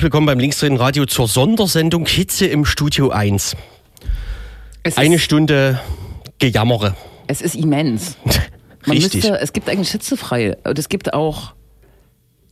Herzlich willkommen beim Linksdrehen Radio zur Sondersendung Hitze im Studio 1. Es Eine Stunde Gejammere. es ist immens. Man Richtig. müsste, es gibt eigentlich hitzefrei. Und es gibt auch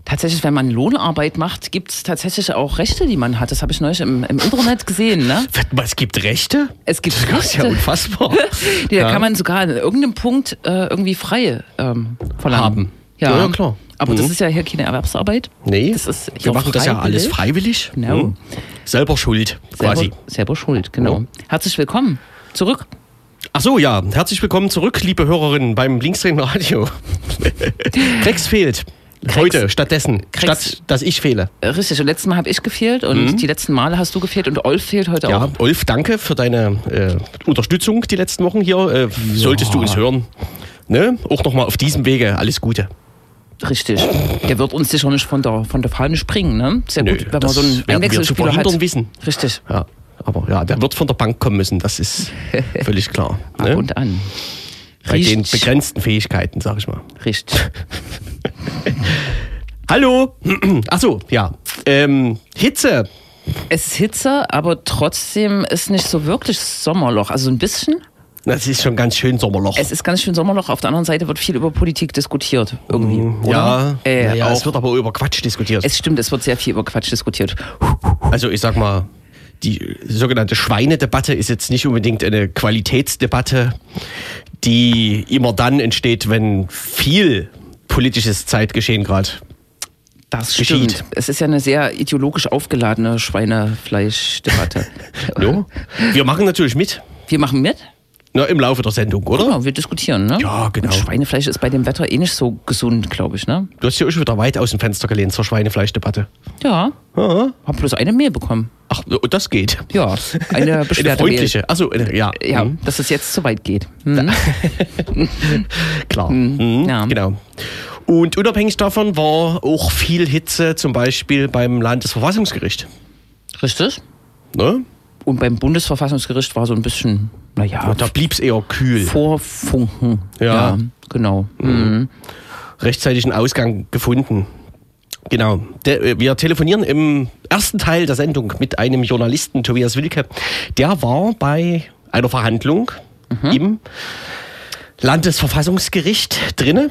tatsächlich, wenn man Lohnarbeit macht, gibt es tatsächlich auch Rechte, die man hat. Das habe ich neulich im, im Internet gesehen. Ne? Es gibt Rechte? Es gibt Das ist ja Rechte. unfassbar. Die, da Ja. kann man sogar an irgendeinem Punkt äh, irgendwie frei ähm, verlangen. Haben. Ja, Ja, ja, klar. Aber das Mhm. ist ja hier keine Erwerbsarbeit. Nee, Das ist wir machen das ja alles freiwillig. Genau. Hm? Selber schuld, quasi. Selber, selber schuld, genau. Herzlich willkommen zurück. Ach so, ja. Herzlich willkommen zurück, liebe Hörerinnen, beim Linksdrehen Radio. Krex fehlt. Heute stattdessen, Krex- statt dass ich fehle. Äh, Richtig, und letztes Mal habe ich gefehlt und die letzten Male hast du gefehlt und Olf fehlt heute Mhm. Ja, auch. Ulf, danke für deine äh, Unterstützung die letzten Wochen hier. Äh, Solltest du uns hören. Ne? Auch nochmal auf diesem Wege alles Gute. Richtig. Der wird uns sicher nicht von der, von der Fahne springen, ne? Sehr Nö, gut, wenn man so einen Einwechselspieler hat. wissen. Richtig. Ja, aber ja, der wird von der Bank kommen müssen, das ist völlig klar. Ab Ne? und an. Bei den Richtig. begrenzten Fähigkeiten, sag ich mal. Richtig. Hallo! Achso, ja. Ähm, Hitze. Es ist Hitze, aber trotzdem ist nicht so wirklich Sommerloch. Also ein bisschen. Das ist schon ganz schön Sommerloch. Es ist ganz schön Sommerloch. Auf der anderen Seite wird viel über Politik diskutiert. Irgendwie. ja, oder? Äh, ja, ja, es wird aber über Quatsch diskutiert. Es stimmt, es wird sehr viel über Quatsch diskutiert. Also ich sag mal, die sogenannte Schweinedebatte ist jetzt nicht unbedingt eine Qualitätsdebatte, die immer dann entsteht, wenn viel politisches Zeitgeschehen gerade. Das Geschieht. stimmt. Es ist ja eine sehr ideologisch aufgeladene Schweinefleischdebatte. No? Wir machen natürlich mit. Wir machen mit. Na, Im Laufe der Sendung, oder? Genau, wir diskutieren, ne? Ja, genau. Und Schweinefleisch ist bei dem Wetter eh nicht so gesund, glaube ich, ne? Du hast ja auch schon wieder weit aus dem Fenster gelehnt zur Schweinefleischdebatte. Ja. Ah. Hab bloß eine Mail bekommen. Ach, das geht. Ja, eine Eine Beschwerde. freundliche. Also ja. Ja, Mhm. dass es jetzt zu weit geht. Hm. Klar. Mhm. ja. Genau. Und unabhängig davon war auch viel Hitze, zum Beispiel beim Landesverfassungsgericht. Richtig. Ne? Und beim Bundesverfassungsgericht war so ein bisschen, naja, Da blieb es eher kühl. Vorfunken. Ja. genau. Mhm. Rechtzeitig einen Ausgang gefunden. Genau. Der, äh, wir telefonieren im ersten Teil der Sendung mit einem Journalisten, Tobias Wilke. Der war bei einer Verhandlung im Landesverfassungsgericht drinne.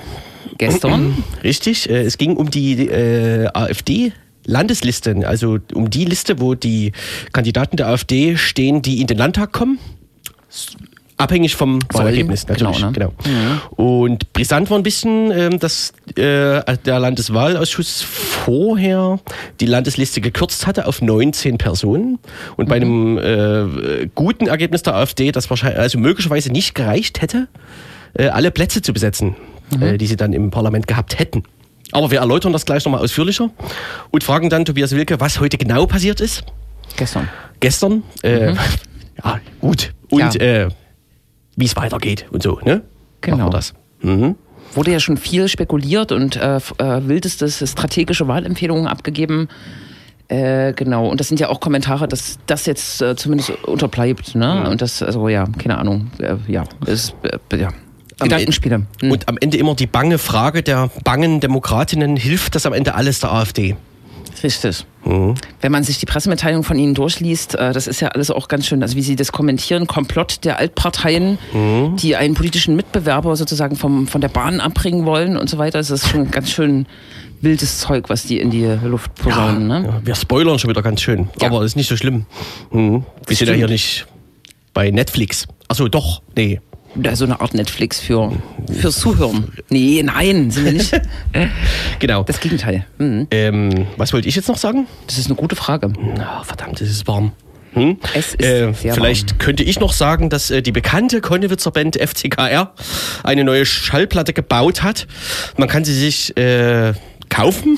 Gestern. Richtig, äh, es ging um die äh, AfD. Landesliste, also um die Liste, wo die Kandidaten der AfD stehen, die in den Landtag kommen. Abhängig vom Wahlergebnis, Genau, natürlich. ne? Genau. Und brisant war ein bisschen, ähm, dass äh, der Landeswahlausschuss vorher die Landesliste gekürzt hatte auf 19 Personen. Und bei einem äh, guten Ergebnis der AfD, das wahrscheinlich, also möglicherweise nicht gereicht hätte, äh, alle Plätze zu besetzen, äh, die sie dann im Parlament gehabt hätten. Aber wir erläutern das gleich nochmal ausführlicher und fragen dann Tobias Wilke, was heute genau passiert ist. Gestern. Gestern. Äh, Ja, gut. Und Ja. äh, wie es weitergeht und so, ne? Genau. Das. Mhm. Wurde ja schon viel spekuliert und äh, äh, wildeste strategische Wahlempfehlungen abgegeben. Äh, genau, und das sind ja auch Kommentare, dass das jetzt äh, zumindest unterbleibt, ne? Und das, also ja, keine Ahnung, äh, ja, ist, äh, ja. Gedankenspiele. Hm. Und am Ende immer die bange Frage der bangen Demokratinnen, hilft das am Ende alles der AfD? Richtig. Wenn man sich die Pressemitteilung von Ihnen durchliest, äh, das ist ja alles auch ganz schön, also wie Sie das kommentieren, Komplott der Altparteien, die einen politischen Mitbewerber sozusagen vom, von der Bahn abbringen wollen und so weiter. Das ist schon ganz schön wildes Zeug, was die in die Luft posaunen. Ne? Ja, wir spoilern schon wieder ganz schön, Ja. aber das ist nicht so schlimm. Mhm. Wir sind ja hier nicht bei Netflix. Achso, doch, nee. Ja, so eine Art Netflix für, fürs Zuhören. Nee, nein, sind wir nicht. Genau. Das Gegenteil. Mhm. Ähm, was wollte ich jetzt noch sagen? Das ist eine gute Frage. Na, verdammt, es ist warm. Hm? Es ist Äh, vielleicht könnte ich noch sagen, dass äh, die bekannte Konnewitzer Band FCKR eine neue Schallplatte gebaut hat. Man kann sie sich äh, kaufen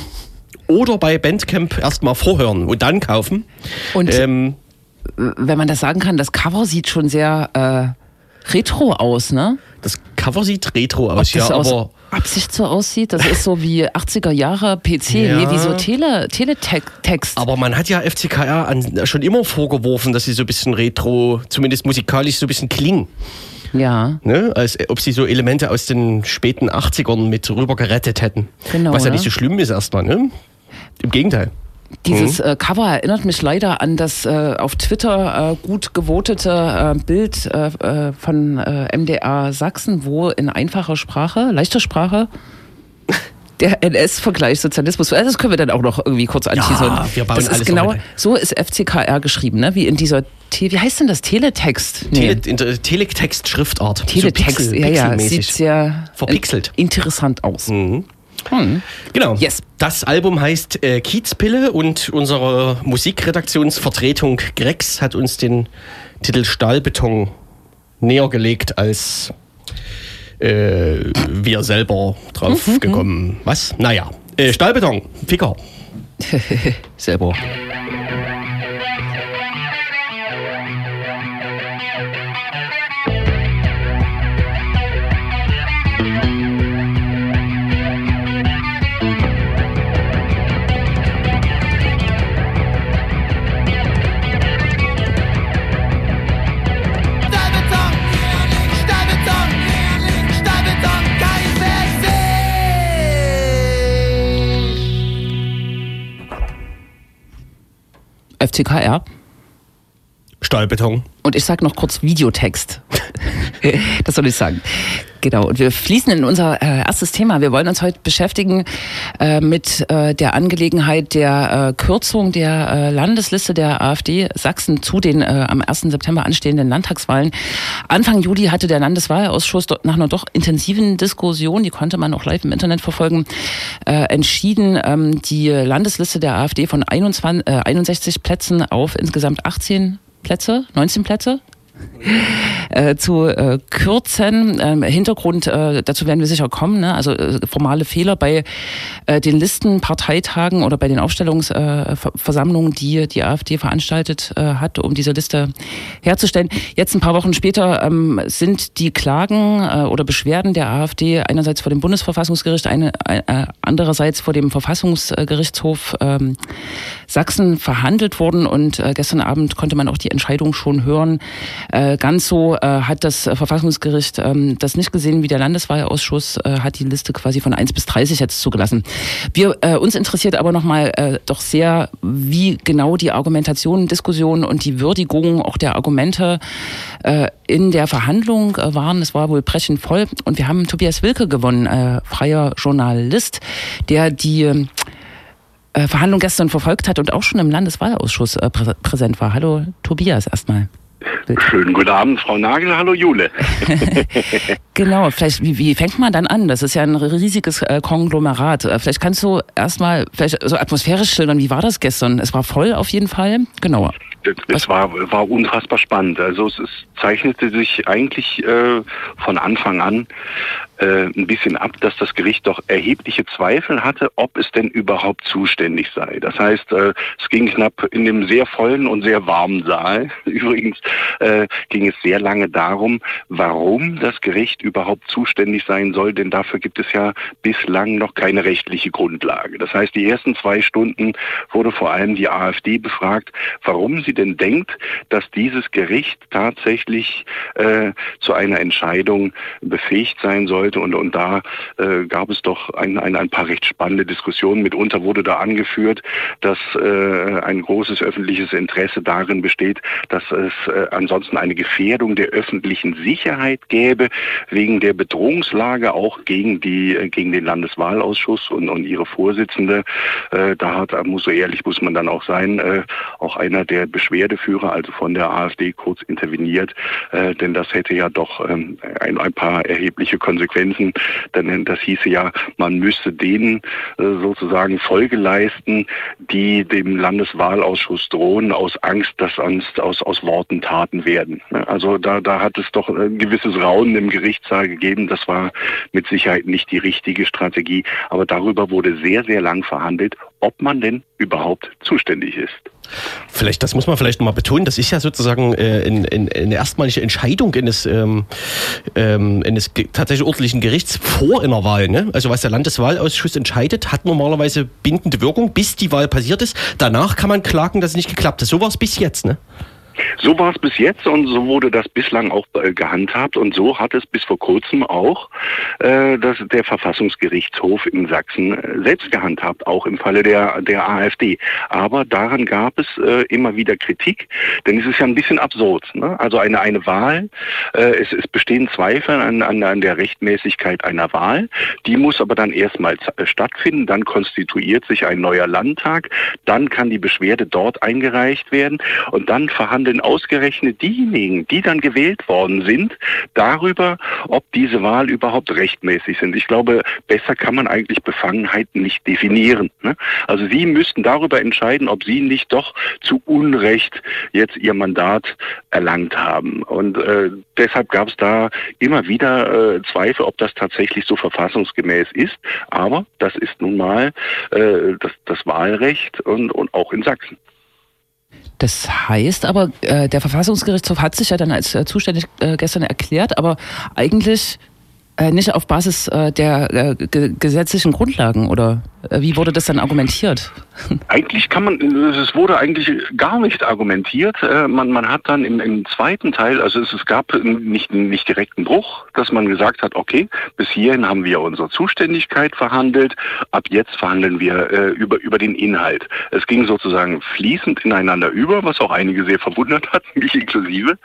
oder bei Bandcamp erstmal vorhören und dann kaufen. Und Ähm, wenn man das sagen kann, das Cover sieht schon sehr äh, retro aus, ne? das Cover sieht retro aus, ja, aus aber Absicht so aussieht, das ist so wie 80er Jahre PC, Ja. nee, wie so Tele, Teletext. Aber man hat ja FCKR an, schon immer vorgeworfen, dass sie so ein bisschen retro, zumindest musikalisch so ein bisschen klingen. Ja, Ne? Als ob sie so Elemente aus den späten 80ern mit rüber gerettet hätten. Genau, Was ja ne? nicht so schlimm ist erstmal, ne? Im Gegenteil. Dieses mhm. äh, Cover erinnert mich leider an das äh, auf Twitter äh, gut gewotete äh, Bild äh, äh, von MDR Sachsen, wo in einfacher Sprache, leichter Sprache, der NS-Vergleich Sozialismus. Das können wir dann auch noch irgendwie kurz anschließen. Ja, wir bauen das alles ist genau, so ist FCKR geschrieben, ne? wie in dieser, Te wie heißt denn das? Teletext? Nee. Tele Teletext-Schriftart. Teletext, so Pixel, ja, ja, sieht sehr verpixelt. interessant aus. Mhm. Hm. Genau. Yes. Das Album heißt äh, Kiezpille und unsere Musikredaktionsvertretung Grex hat uns den Titel Stahlbeton näher gelegt als äh, wir selber drauf mhm. gekommen. Was? Naja. Äh, Stahlbeton, Ficker. selber. FCKR. Stahlbeton. Und ich sage noch kurz Videotext. das soll ich sagen. Genau, und wir fließen in unser äh, erstes Thema. Wir wollen uns heute beschäftigen äh, mit äh, der Angelegenheit der äh, Kürzung der äh, Landesliste der AfD Sachsen zu den äh, am 1. September anstehenden Landtagswahlen. Anfang Juli hatte der Landeswahlausschuss nach einer doch intensiven Diskussion, die konnte man auch live im Internet verfolgen, entschieden, ähm, die Landesliste der AfD von 21, 61 Plätzen auf insgesamt 18 Plätze, 19 Plätze, äh, zu äh, kürzen. Ähm, Hintergrund, äh, dazu werden wir sicher kommen, ne? also äh, formale Fehler bei äh, den Listenparteitagen oder bei den Aufstellungsversammlungen, die die AfD veranstaltet äh, hat, um diese Liste herzustellen. Jetzt ein paar Wochen später ähm, sind die Klagen äh, oder Beschwerden der AfD einerseits vor dem Bundesverfassungsgericht, eine, äh, andererseits vor dem Verfassungsgerichtshof ähm, Sachsen verhandelt worden und äh, gestern Abend konnte man auch die Entscheidung schon hören, äh, ganz so äh, hat das Verfassungsgericht ähm, das nicht gesehen, wie der Landeswahlausschuss äh, hat die Liste quasi von 1 bis 30 jetzt zugelassen. Wir, äh, uns interessiert aber nochmal äh, doch sehr, wie genau die Argumentation, Diskussion und die Würdigung auch der Argumente äh, in der Verhandlung äh, waren. Es war wohl brechend voll und wir haben Tobias Wilke gewonnen, äh, freier Journalist, der die äh, Verhandlung gestern verfolgt hat und auch schon im Landeswahlausschuss äh, prä präsent war. Hallo Tobias erstmal. Schönen guten Abend, Frau Nagel. Hallo Jule. genau, vielleicht, wie, wie, fängt man dann an? Das ist ja ein riesiges äh, Konglomerat. Äh, vielleicht kannst du erstmal vielleicht so atmosphärisch schildern, wie war das gestern? Es war voll auf jeden Fall. Genau. Es war, war unfassbar spannend. Also es, es zeichnete sich eigentlich äh, von Anfang an äh, ein bisschen ab, dass das Gericht doch erhebliche Zweifel hatte, ob es denn überhaupt zuständig sei. Das heißt, äh, es ging knapp in dem sehr vollen und sehr warmen Saal. Übrigens äh, ging es sehr lange darum, warum das Gericht überhaupt zuständig sein soll, denn dafür gibt es ja bislang noch keine rechtliche Grundlage. Das heißt, die ersten zwei Stunden wurde vor allem die AfD befragt, warum sie denn denkt, dass dieses Gericht tatsächlich äh, zu einer Entscheidung befähigt sein sollte. Und, und da äh, gab es doch ein, ein, ein paar recht spannende Diskussionen. Mitunter wurde da angeführt, dass äh, ein großes öffentliches Interesse darin besteht, dass es äh, ansonsten eine Gefährdung der öffentlichen Sicherheit gäbe, wegen der Bedrohungslage auch gegen, die, äh, gegen den Landeswahlausschuss und, und ihre Vorsitzende. Äh, da hat, muss so ehrlich muss man dann auch sein, äh, auch einer der Beschwerdeführer, also von der AfD, kurz interveniert, äh, denn das hätte ja doch ähm, ein, ein paar erhebliche Konsequenzen. Denn das hieße ja, man müsste denen äh, sozusagen Folge leisten, die dem Landeswahlausschuss drohen, aus Angst, dass sonst aus, aus Worten Taten werden. Also da, da hat es doch ein gewisses Raunen im Gerichtssaal gegeben. Das war mit Sicherheit nicht die richtige Strategie. Aber darüber wurde sehr, sehr lang verhandelt, ob man denn überhaupt zuständig ist. Vielleicht, das muss man vielleicht nochmal betonen, das ist ja sozusagen äh, in, in, eine erstmalige Entscheidung eines, ähm, ähm, eines tatsächlich ordentlichen Gerichts vor einer Wahl. Ne? Also was der Landeswahlausschuss entscheidet, hat normalerweise bindende Wirkung, bis die Wahl passiert ist. Danach kann man klagen, dass es nicht geklappt hat. So war es bis jetzt. Ne? So war es bis jetzt und so wurde das bislang auch äh, gehandhabt und so hat es bis vor kurzem auch äh, das, der Verfassungsgerichtshof in Sachsen äh, selbst gehandhabt, auch im Falle der, der AfD. Aber daran gab es äh, immer wieder Kritik, denn es ist ja ein bisschen absurd. Ne? Also eine, eine Wahl, äh, es, es bestehen Zweifel an, an, an der Rechtmäßigkeit einer Wahl, die muss aber dann erstmal äh, stattfinden, dann konstituiert sich ein neuer Landtag, dann kann die Beschwerde dort eingereicht werden und dann verhandeln ausgerechnet diejenigen, die dann gewählt worden sind, darüber, ob diese Wahl überhaupt rechtmäßig sind. Ich glaube, besser kann man eigentlich Befangenheiten nicht definieren. Ne? Also Sie müssten darüber entscheiden, ob Sie nicht doch zu Unrecht jetzt Ihr Mandat erlangt haben. Und äh, deshalb gab es da immer wieder äh, Zweifel, ob das tatsächlich so verfassungsgemäß ist. Aber das ist nun mal äh, das, das Wahlrecht und, und auch in Sachsen. Das heißt aber, äh, der Verfassungsgerichtshof hat sich ja dann als äh, zuständig äh, gestern erklärt, aber eigentlich äh, nicht auf Basis äh, der äh, gesetzlichen Grundlagen oder wie wurde das dann argumentiert? Eigentlich kann man, es wurde eigentlich gar nicht argumentiert. Äh, man, man hat dann im, im zweiten Teil, also es, es gab nicht, nicht direkt einen Bruch, dass man gesagt hat, okay, bis hierhin haben wir unsere Zuständigkeit verhandelt, ab jetzt verhandeln wir äh, über, über den Inhalt. Es ging sozusagen fließend ineinander über, was auch einige sehr verwundert hat, mich inklusive.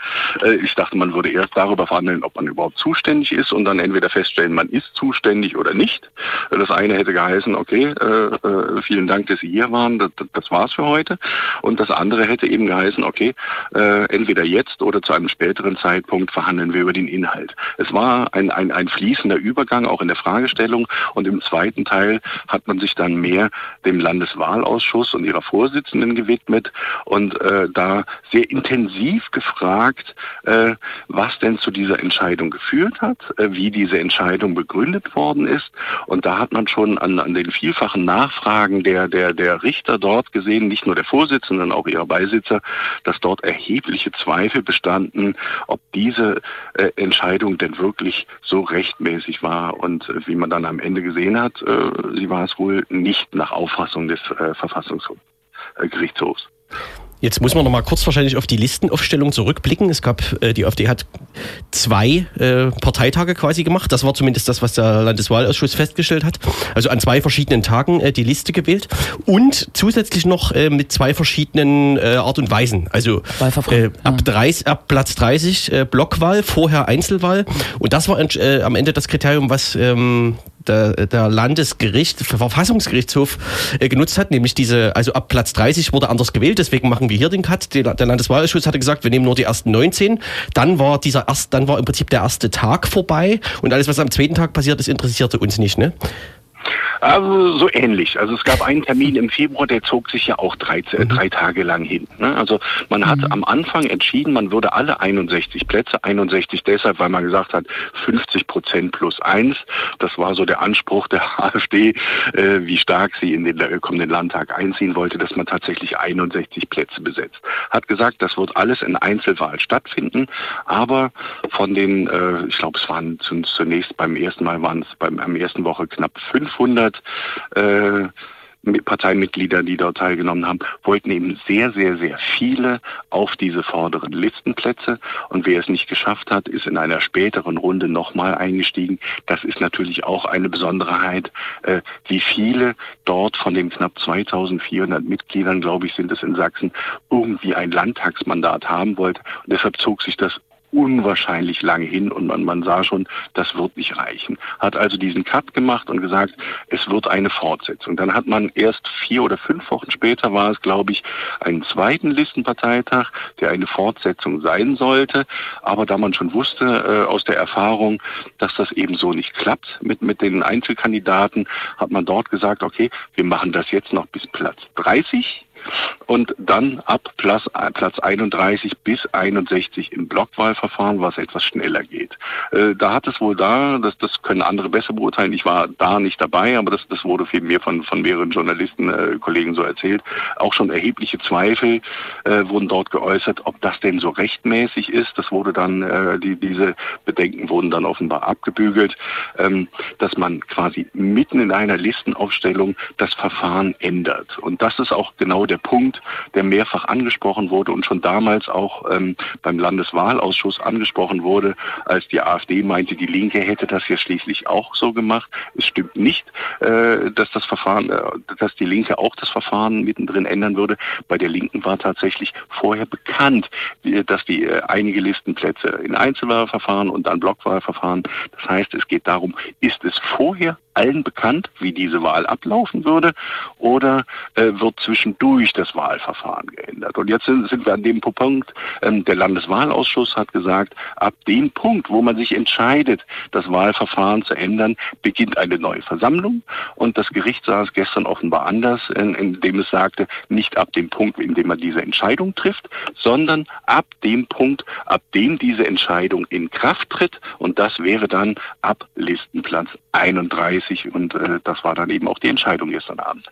Äh, ich dachte, man würde erst darüber verhandeln, ob man überhaupt zuständig ist und dann entweder feststellen, man ist zuständig oder nicht. Das eine hätte geheißen, okay, äh, äh, vielen Dank, dass Sie hier waren, das, das war's für heute. Und das andere hätte eben geheißen, okay, äh, entweder jetzt oder zu einem späteren Zeitpunkt verhandeln wir über den Inhalt. Es war ein, ein, ein fließender Übergang auch in der Fragestellung und im zweiten Teil hat man sich dann mehr dem Landeswahlausschuss und ihrer Vorsitzenden gewidmet und äh, da sehr intensiv gefragt, äh, was denn zu dieser Entscheidung geführt hat, äh, wie diese Entscheidung begründet worden ist. Und da hat man schon an, an den vielen vielfachen Nachfragen der, der, der Richter dort gesehen, nicht nur der Vorsitzenden, sondern auch ihrer Beisitzer, dass dort erhebliche Zweifel bestanden, ob diese äh, Entscheidung denn wirklich so rechtmäßig war. Und äh, wie man dann am Ende gesehen hat, äh, sie war es wohl nicht nach Auffassung des äh, Verfassungsgerichtshofs. Jetzt muss man noch mal kurz wahrscheinlich auf die Listenaufstellung zurückblicken. Es gab, äh, die AfD hat zwei äh, Parteitage quasi gemacht. Das war zumindest das, was der Landeswahlausschuss festgestellt hat. Also an zwei verschiedenen Tagen äh, die Liste gewählt und zusätzlich noch äh, mit zwei verschiedenen äh, Art und Weisen. Also äh, ab, 30, ab Platz 30 äh, Blockwahl, vorher Einzelwahl. Und das war äh, am Ende das Kriterium, was ähm, der, der Landesgericht, Verfassungsgerichtshof äh, genutzt hat, nämlich diese, also ab Platz 30 wurde anders gewählt, deswegen machen wir hier den Cut. Der, der Landeswahlausschuss hatte gesagt, wir nehmen nur die ersten 19. Dann war dieser erst, dann war im Prinzip der erste Tag vorbei und alles, was am zweiten Tag passiert ist, interessierte uns nicht, ne? Also so ähnlich. Also es gab einen Termin im Februar, der zog sich ja auch drei, mhm. drei Tage lang hin. Ne? Also man hat mhm. am Anfang entschieden, man würde alle 61 Plätze, 61 deshalb, weil man gesagt hat, 50 Prozent plus eins. Das war so der Anspruch der AfD, äh, wie stark sie in den äh, kommenden Landtag einziehen wollte, dass man tatsächlich 61 Plätze besetzt. Hat gesagt, das wird alles in Einzelwahl stattfinden, aber von den, äh, ich glaube, es waren zunächst beim ersten Mal waren es beim, beim ersten Woche knapp 500 äh, Parteimitglieder, die dort teilgenommen haben, wollten eben sehr, sehr, sehr viele auf diese vorderen Listenplätze. Und wer es nicht geschafft hat, ist in einer späteren Runde nochmal eingestiegen. Das ist natürlich auch eine Besonderheit, äh, wie viele dort von den knapp 2400 Mitgliedern, glaube ich, sind es in Sachsen, irgendwie ein Landtagsmandat haben wollte. Und deshalb zog sich das unwahrscheinlich lange hin und man, man sah schon, das wird nicht reichen. Hat also diesen Cut gemacht und gesagt, es wird eine Fortsetzung. Dann hat man erst vier oder fünf Wochen später war es, glaube ich, einen zweiten Listenparteitag, der eine Fortsetzung sein sollte. Aber da man schon wusste äh, aus der Erfahrung, dass das eben so nicht klappt mit, mit den Einzelkandidaten, hat man dort gesagt, okay, wir machen das jetzt noch bis Platz 30 und dann ab Platz, Platz 31 bis 61 im Blockwahlverfahren, was etwas schneller geht. Äh, da hat es wohl da, das, das können andere besser beurteilen, ich war da nicht dabei, aber das, das wurde viel mehr von, von mehreren Journalisten, äh, Kollegen so erzählt, auch schon erhebliche Zweifel äh, wurden dort geäußert, ob das denn so rechtmäßig ist. Das wurde dann, äh, die, diese Bedenken wurden dann offenbar abgebügelt, ähm, dass man quasi mitten in einer Listenaufstellung das Verfahren ändert. Und das ist auch genau der Punkt, der mehrfach angesprochen wurde und schon damals auch ähm, beim Landeswahlausschuss angesprochen wurde, als die AfD meinte, die Linke hätte das ja schließlich auch so gemacht. Es stimmt nicht, äh, dass das Verfahren, äh, dass die Linke auch das Verfahren mittendrin ändern würde. Bei der Linken war tatsächlich vorher bekannt, dass die äh, einige Listenplätze in Einzelwahlverfahren und dann Blockwahlverfahren. Das heißt, es geht darum, ist es vorher allen bekannt, wie diese Wahl ablaufen würde, oder äh, wird zwischendurch das Wahlverfahren geändert? Und jetzt sind, sind wir an dem Punkt, ähm, der Landeswahlausschuss hat gesagt, ab dem Punkt, wo man sich entscheidet, das Wahlverfahren zu ändern, beginnt eine neue Versammlung. Und das Gericht sah es gestern offenbar anders, in, indem es sagte, nicht ab dem Punkt, in dem man diese Entscheidung trifft, sondern ab dem Punkt, ab dem diese Entscheidung in Kraft tritt. Und das wäre dann ab Listenplatz 31 und äh, das war dann eben auch die Entscheidung gestern Abend.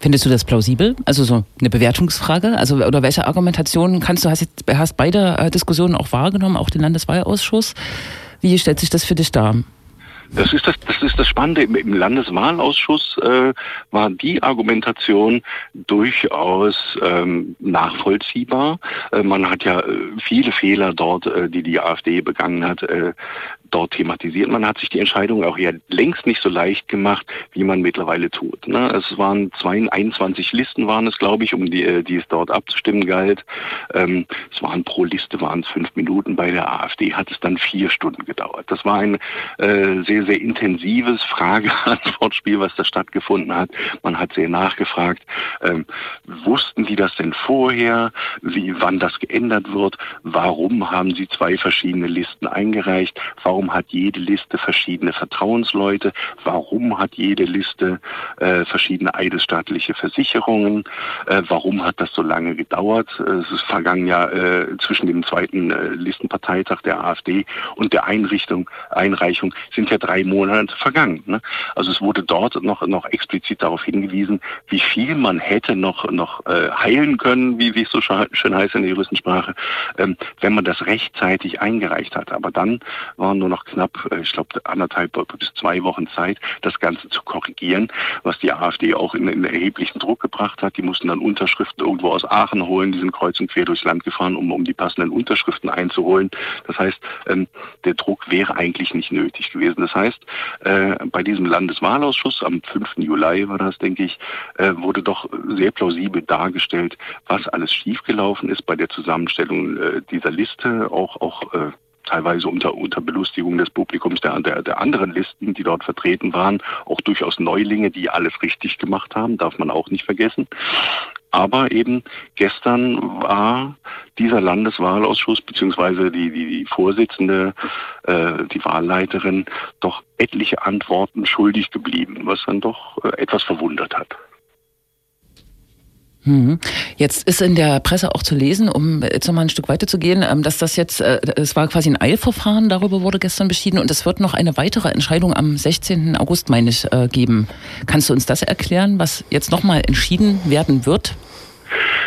Findest du das plausibel? Also so eine Bewertungsfrage? Also oder welche Argumentationen kannst du, hast, hast beide äh, Diskussionen auch wahrgenommen, auch den Landeswahlausschuss. Wie stellt sich das für dich dar? Das ist das, das ist das Spannende. Im, Landeswahlausschuss äh, war die Argumentation durchaus ähm, nachvollziehbar. Äh, man hat ja äh, viele Fehler dort, äh, die die AfD begangen hat, äh, dort thematisiert. Man hat sich die Entscheidung auch ja längst nicht so leicht gemacht, wie man mittlerweile tut. Ne? Es waren 21 Listen, waren es, glaube ich, um die, äh, die es dort abzustimmen galt. Ähm, es waren pro Liste waren es fünf Minuten. Bei der AfD hat es dann vier Stunden gedauert. Das war ein äh, sehr, sehr intensives Frage-Antwort-Spiel, was da stattgefunden hat. Man hat sehr nachgefragt, ähm, wussten die das denn vorher, wie, wann das geändert wird? Warum haben sie zwei verschiedene Listen eingereicht? Warum hat jede Liste verschiedene Vertrauensleute? Warum hat jede Liste äh, verschiedene eidesstaatliche Versicherungen? Äh, warum hat das so lange gedauert? Es ist vergangen ja äh, zwischen dem zweiten äh, Listenparteitag der AfD und der Einrichtung, Einreichung sind ja drei Monate vergangen. Ne? Also es wurde dort noch, noch explizit darauf hingewiesen, wie viel man hätte noch, noch äh, heilen können, wie, wie es so schön heißt in der Juristensprache, ähm, wenn man das rechtzeitig eingereicht hat. Aber dann waren nur noch knapp, äh, ich glaube, anderthalb bis zwei Wochen Zeit, das Ganze zu korrigieren, was die AfD auch in, in erheblichen Druck gebracht hat. Die mussten dann Unterschriften irgendwo aus Aachen holen, die sind kreuz und quer durchs Land gefahren, um, um die passenden Unterschriften einzuholen. Das heißt, ähm, der Druck wäre eigentlich nicht nötig gewesen. Das heißt, äh, bei diesem Landeswahlausschuss am 5. Juli war das, denke ich, äh, wurde doch sehr plausibel dargestellt, was alles schiefgelaufen ist bei der Zusammenstellung äh, dieser Liste, auch, auch teilweise unter, unter Belustigung des Publikums der, der, der anderen Listen, die dort vertreten waren, auch durchaus Neulinge, die alles richtig gemacht haben, darf man auch nicht vergessen. Aber eben gestern war dieser Landeswahlausschuss beziehungsweise die, die, die Vorsitzende, äh, die Wahlleiterin, doch etliche Antworten schuldig geblieben, was dann doch äh, etwas verwundert hat. Mhm. Jetzt ist in der Presse auch zu lesen, um jetzt nochmal ein Stück weiter zu gehen, ähm, dass das jetzt, äh, es war quasi ein Eilverfahren, darüber wurde gestern beschieden und es wird noch eine weitere Entscheidung am 16. August, meine ich, äh, geben. Kannst du uns das erklären, was jetzt nochmal entschieden werden wird?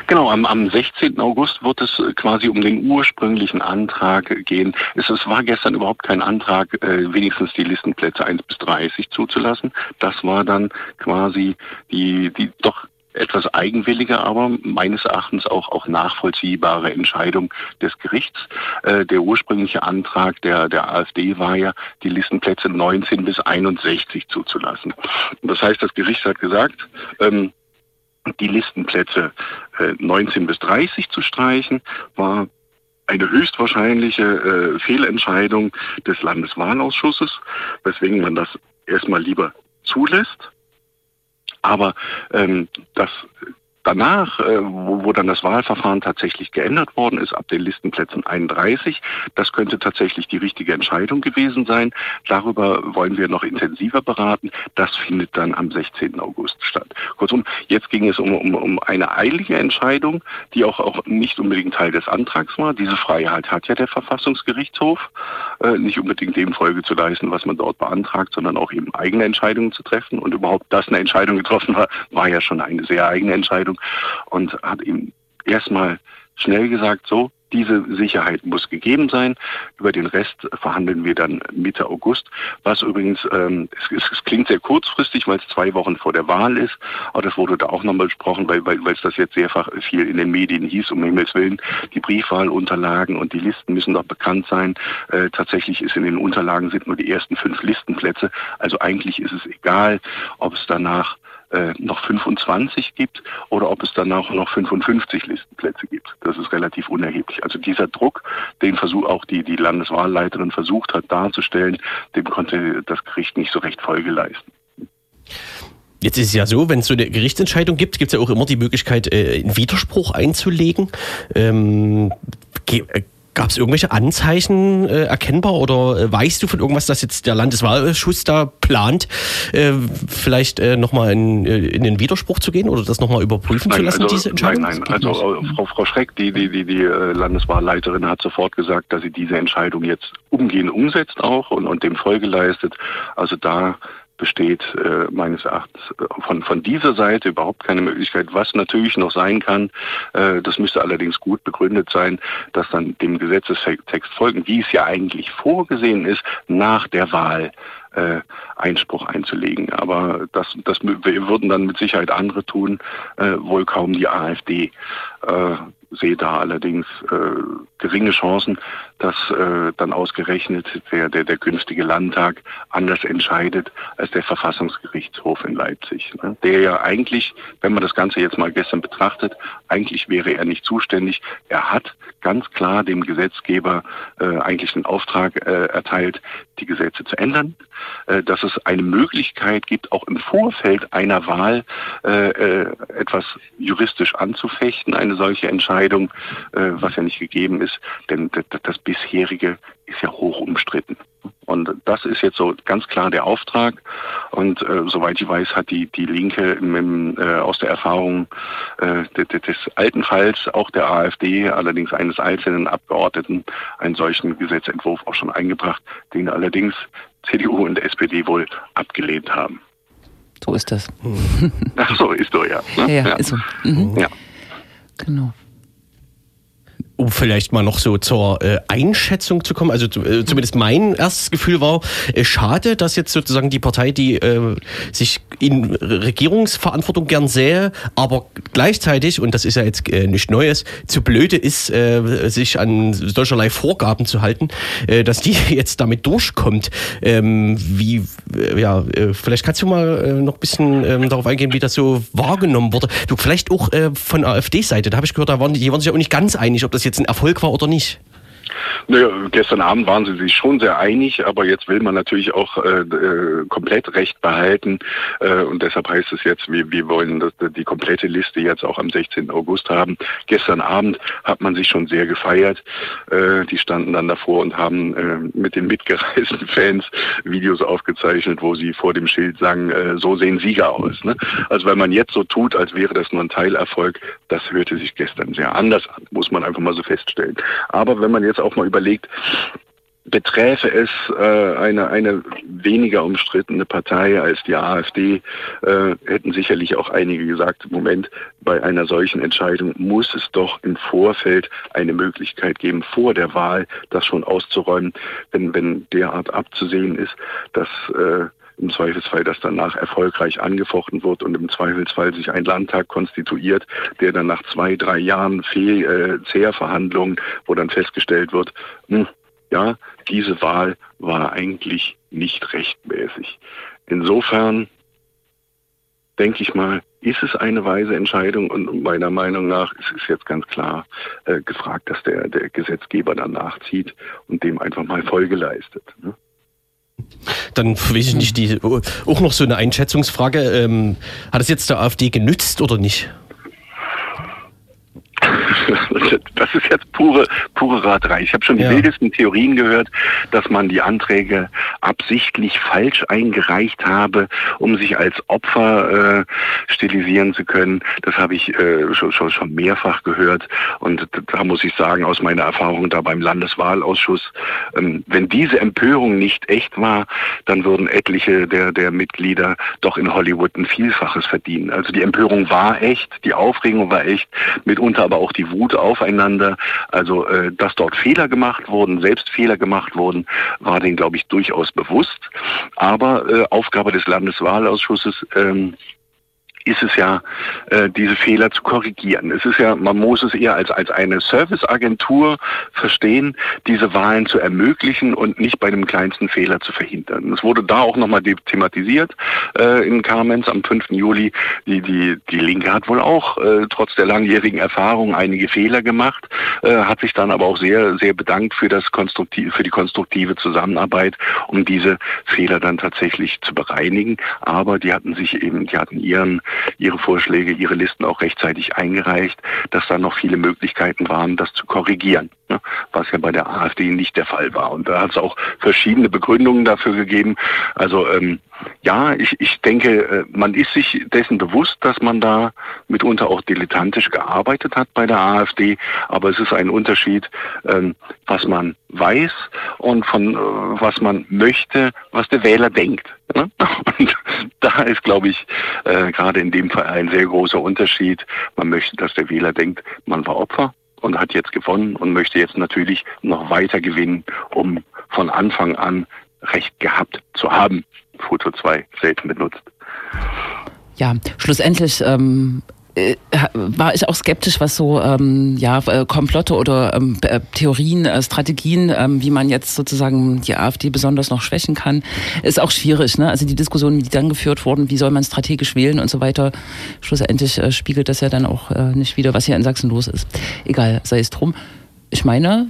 Genau, am, am 16. August wird es quasi um den ursprünglichen Antrag gehen. Es, es war gestern überhaupt kein Antrag, äh, wenigstens die Listenplätze 1 bis 30 zuzulassen. Das war dann quasi die, die doch etwas eigenwillige, aber meines Erachtens auch, auch nachvollziehbare Entscheidung des Gerichts. Äh, der ursprüngliche Antrag der, der AfD war ja, die Listenplätze 19 bis 61 zuzulassen. Das heißt, das Gericht hat gesagt, ähm, die Listenplätze äh, 19 bis 30 zu streichen, war eine höchstwahrscheinliche äh, Fehlentscheidung des Landeswahlausschusses, weswegen man das erstmal lieber zulässt. Aber ähm, das Danach, äh, wo, dann das Wahlverfahren tatsächlich geändert worden ist, ab den Listenplätzen 31, das könnte tatsächlich die richtige Entscheidung gewesen sein. Darüber wollen wir noch intensiver beraten. Das findet dann am 16. August statt. Kurzum, jetzt ging es um, um, um eine eilige Entscheidung, die auch, auch nicht unbedingt Teil des Antrags war. Diese Freiheit hat ja der Verfassungsgerichtshof, äh, nicht unbedingt dem Folge zu leisten, was man dort beantragt, sondern auch eben eigene Entscheidungen zu treffen. Und überhaupt, dass eine Entscheidung getroffen war, war ja schon eine sehr eigene Entscheidung. Entscheidung und hat ihm erstmal schnell gesagt, so, Diese Sicherheit muss gegeben sein. Über den Rest verhandeln wir dann Mitte August, was übrigens, ähm, es, es, klingt sehr kurzfristig, weil es zwei Wochen vor der Wahl ist, aber das wurde da auch nochmal besprochen, weil, weil, weil es das jetzt sehr viel in den Medien hieß, um Himmels Willen, die Briefwahlunterlagen und die Listen müssen doch bekannt sein. Äh, tatsächlich ist in den Unterlagen sind nur die ersten fünf Listenplätze, also eigentlich ist es egal, ob es danach äh, noch 25 gibt oder ob es danach noch 55 Listenplätze gibt. Das ist relativ unerheblich. Also dieser Druck, den Versuch auch die, die Landeswahlleiterin versucht hat darzustellen, dem konnte das Gericht nicht so recht Folge leisten. Jetzt ist es ja so, wenn es so eine Gerichtsentscheidung gibt, gibt es ja auch immer die Möglichkeit, äh, einen Widerspruch einzulegen. Ähm, äh, Gab es irgendwelche Anzeichen äh, erkennbar oder äh, weißt du von irgendwas, dass jetzt der Landeswahlausschuss da plant, äh, vielleicht äh, nochmal in, äh, in den Widerspruch zu gehen oder das nochmal überprüfen nein, zu lassen, also, diese Entscheidung? Nein, nein, also äh, Frau, Frau Schreck, die, die, die, die äh, Landeswahlleiterin hat sofort gesagt, dass sie diese Entscheidung jetzt umgehend umsetzt auch und, und dem Folge leistet. Also da besteht äh, meines Erachtens äh, von, von dieser Seite überhaupt keine Möglichkeit. Was natürlich noch sein kann, äh, das müsste allerdings gut begründet sein, dass dann dem Gesetzestext folgen, wie es ja eigentlich vorgesehen ist, nach der Wahl äh, Einspruch einzulegen. Aber das, das würden dann mit Sicherheit andere tun, äh, wohl kaum die AfD. Äh, sehe da allerdings äh, geringe Chancen, dass äh, dann ausgerechnet der, der, der künftige Landtag anders entscheidet als der Verfassungsgerichtshof in Leipzig. Ne? Der ja eigentlich, wenn man das Ganze jetzt mal gestern betrachtet, eigentlich wäre er nicht zuständig. Er hat ganz klar dem Gesetzgeber äh, eigentlich den Auftrag äh, erteilt, die Gesetze zu ändern, äh, dass es eine Möglichkeit gibt, auch im Vorfeld einer Wahl äh, äh, etwas juristisch anzufechten, eine solche Entscheidung, äh, was ja nicht gegeben ist, denn das bisherige ist ja hoch umstritten. Und das ist jetzt so ganz klar der Auftrag. Und äh, soweit ich weiß, hat die, die Linke im, im, äh, aus der Erfahrung äh, des, des, alten Falls, auch der AfD, allerdings eines einzelnen Abgeordneten, einen solchen Gesetzentwurf auch schon eingebracht, den allerdings CDU und SPD wohl abgelehnt haben. So ist das. Ach so, ist so, ja. Ne? Ja, ja, ist so. Mhm. Ja. Genau um vielleicht mal noch so zur äh, Einschätzung zu kommen, also äh, zumindest mein erstes Gefühl war, äh, schade, dass jetzt sozusagen die Partei, die äh, sich in Regierungsverantwortung gern sähe, aber gleichzeitig, und das ist ja jetzt äh, nicht Neues, zu blöde ist, äh, sich an solcherlei Vorgaben zu halten, dass die jetzt damit durchkommt. Ähm, wie, ja, vielleicht kannst du mal noch ein bisschen äh, darauf eingehen, wie das so wahrgenommen wurde. Du, vielleicht auch von AfD-Seite, da habe ich gehört, da waren die, die waren sich auch nicht ganz einig, ob das jetzt jetzt ein Erfolg war oder nicht? Naja, gestern Abend waren sie sich schon sehr einig, aber jetzt will man natürlich auch äh, äh, komplett Recht behalten äh, und deshalb heißt es jetzt, wir, wir wollen das, die komplette Liste jetzt auch am 16. August haben. Gestern Abend hat man sich schon sehr gefeiert. Äh, die standen dann davor und haben äh, mit den mitgereisten Fans Videos aufgezeichnet, wo sie vor dem Schild sagen, äh, so sehen Sieger aus. Ne? Also wenn man jetzt so tut, als wäre das nur ein Teilerfolg, das hörte sich gestern sehr anders an, muss man einfach mal so feststellen. Aber wenn man jetzt auch mal überlegt, beträfe es äh, eine, eine weniger umstrittene Partei als die AfD, äh, hätten sicherlich auch einige gesagt, im Moment bei einer solchen Entscheidung muss es doch im Vorfeld eine Möglichkeit geben, vor der Wahl das schon auszuräumen, wenn, wenn derart abzusehen ist, dass äh, im Zweifelsfall, dass danach erfolgreich angefochten wird und im Zweifelsfall sich ein Landtag konstituiert, der dann nach zwei, drei Jahren Fehl, äh, Zehrverhandlungen, wo dann festgestellt wird, hm, ja, diese Wahl war eigentlich nicht rechtmäßig. Insofern denke ich mal, ist es eine weise Entscheidung und meiner Meinung nach ist es jetzt ganz klar äh, gefragt, dass der, der Gesetzgeber dann nachzieht und dem einfach mal Folge leistet. Ne? Dann weiß ich nicht, die, auch noch so eine Einschätzungsfrage. Ähm, hat es jetzt der AfD genützt oder nicht? das ist jetzt pure, pure Raterei. Ich habe schon die ja. wildesten Theorien gehört, dass man die Anträge absichtlich falsch eingereicht habe, um sich als Opfer äh, stilisieren zu können. Das habe ich äh, schon, schon, schon mehrfach gehört. Und da muss ich sagen, aus meiner Erfahrung da beim Landeswahlausschuss, ähm, wenn diese Empörung nicht echt war, dann würden etliche der, der Mitglieder doch in Hollywood ein Vielfaches verdienen. Also die Empörung war echt, die Aufregung war echt, mitunter aber auch die Wut aufeinander. Also, äh, dass dort Fehler gemacht wurden, selbst Fehler gemacht wurden, war denen, glaube ich, durchaus bewusst. Aber äh, Aufgabe des Landeswahlausschusses ähm, ist es ja, äh, diese Fehler zu korrigieren. Es ist ja, man muss es eher als, als eine Serviceagentur verstehen, diese Wahlen zu ermöglichen und nicht bei dem kleinsten Fehler zu verhindern. Es wurde da auch nochmal thematisiert äh, in Kamenz am 5. Juli. Die, die, die Linke hat wohl auch äh, trotz der langjährigen Erfahrung einige Fehler gemacht, äh, hat sich dann aber auch sehr, sehr bedankt für das konstruktive, für die konstruktive Zusammenarbeit, um diese Fehler dann tatsächlich zu bereinigen. Aber die hatten sich eben, die hatten ihren ihre Vorschläge, ihre Listen auch rechtzeitig eingereicht, dass da noch viele Möglichkeiten waren, das zu korrigieren, ne? was ja bei der AfD nicht der Fall war. Und da hat es auch verschiedene Begründungen dafür gegeben. Also ähm, ja, ich, ich denke, äh, man ist sich dessen bewusst, dass man da mitunter auch dilettantisch gearbeitet hat bei der AfD, aber es ist ein Unterschied, ähm, was man weiß und von äh, was man möchte, was der Wähler denkt. Ne? Und da ist, glaube ich, äh, gerade in dem Fall ein sehr großer Unterschied. Man möchte, dass der Wähler denkt, man war Opfer und hat jetzt gewonnen und möchte jetzt natürlich noch weiter gewinnen, um von Anfang an Recht gehabt zu haben. Foto 2 selten benutzt. Ja, schlussendlich ähm, äh, war ich auch skeptisch, was so ähm, ja, äh, Komplotte oder ähm, äh, Theorien, äh, Strategien, ähm, wie man jetzt sozusagen die AfD besonders noch schwächen kann, ist auch schwierig. Ne? Also die Diskussionen, die dann geführt wurden, wie soll man strategisch wählen und so weiter, schlussendlich äh, spiegelt das ja dann auch äh, nicht wieder, was hier in Sachsen los ist. Egal, sei es drum. Ich meine,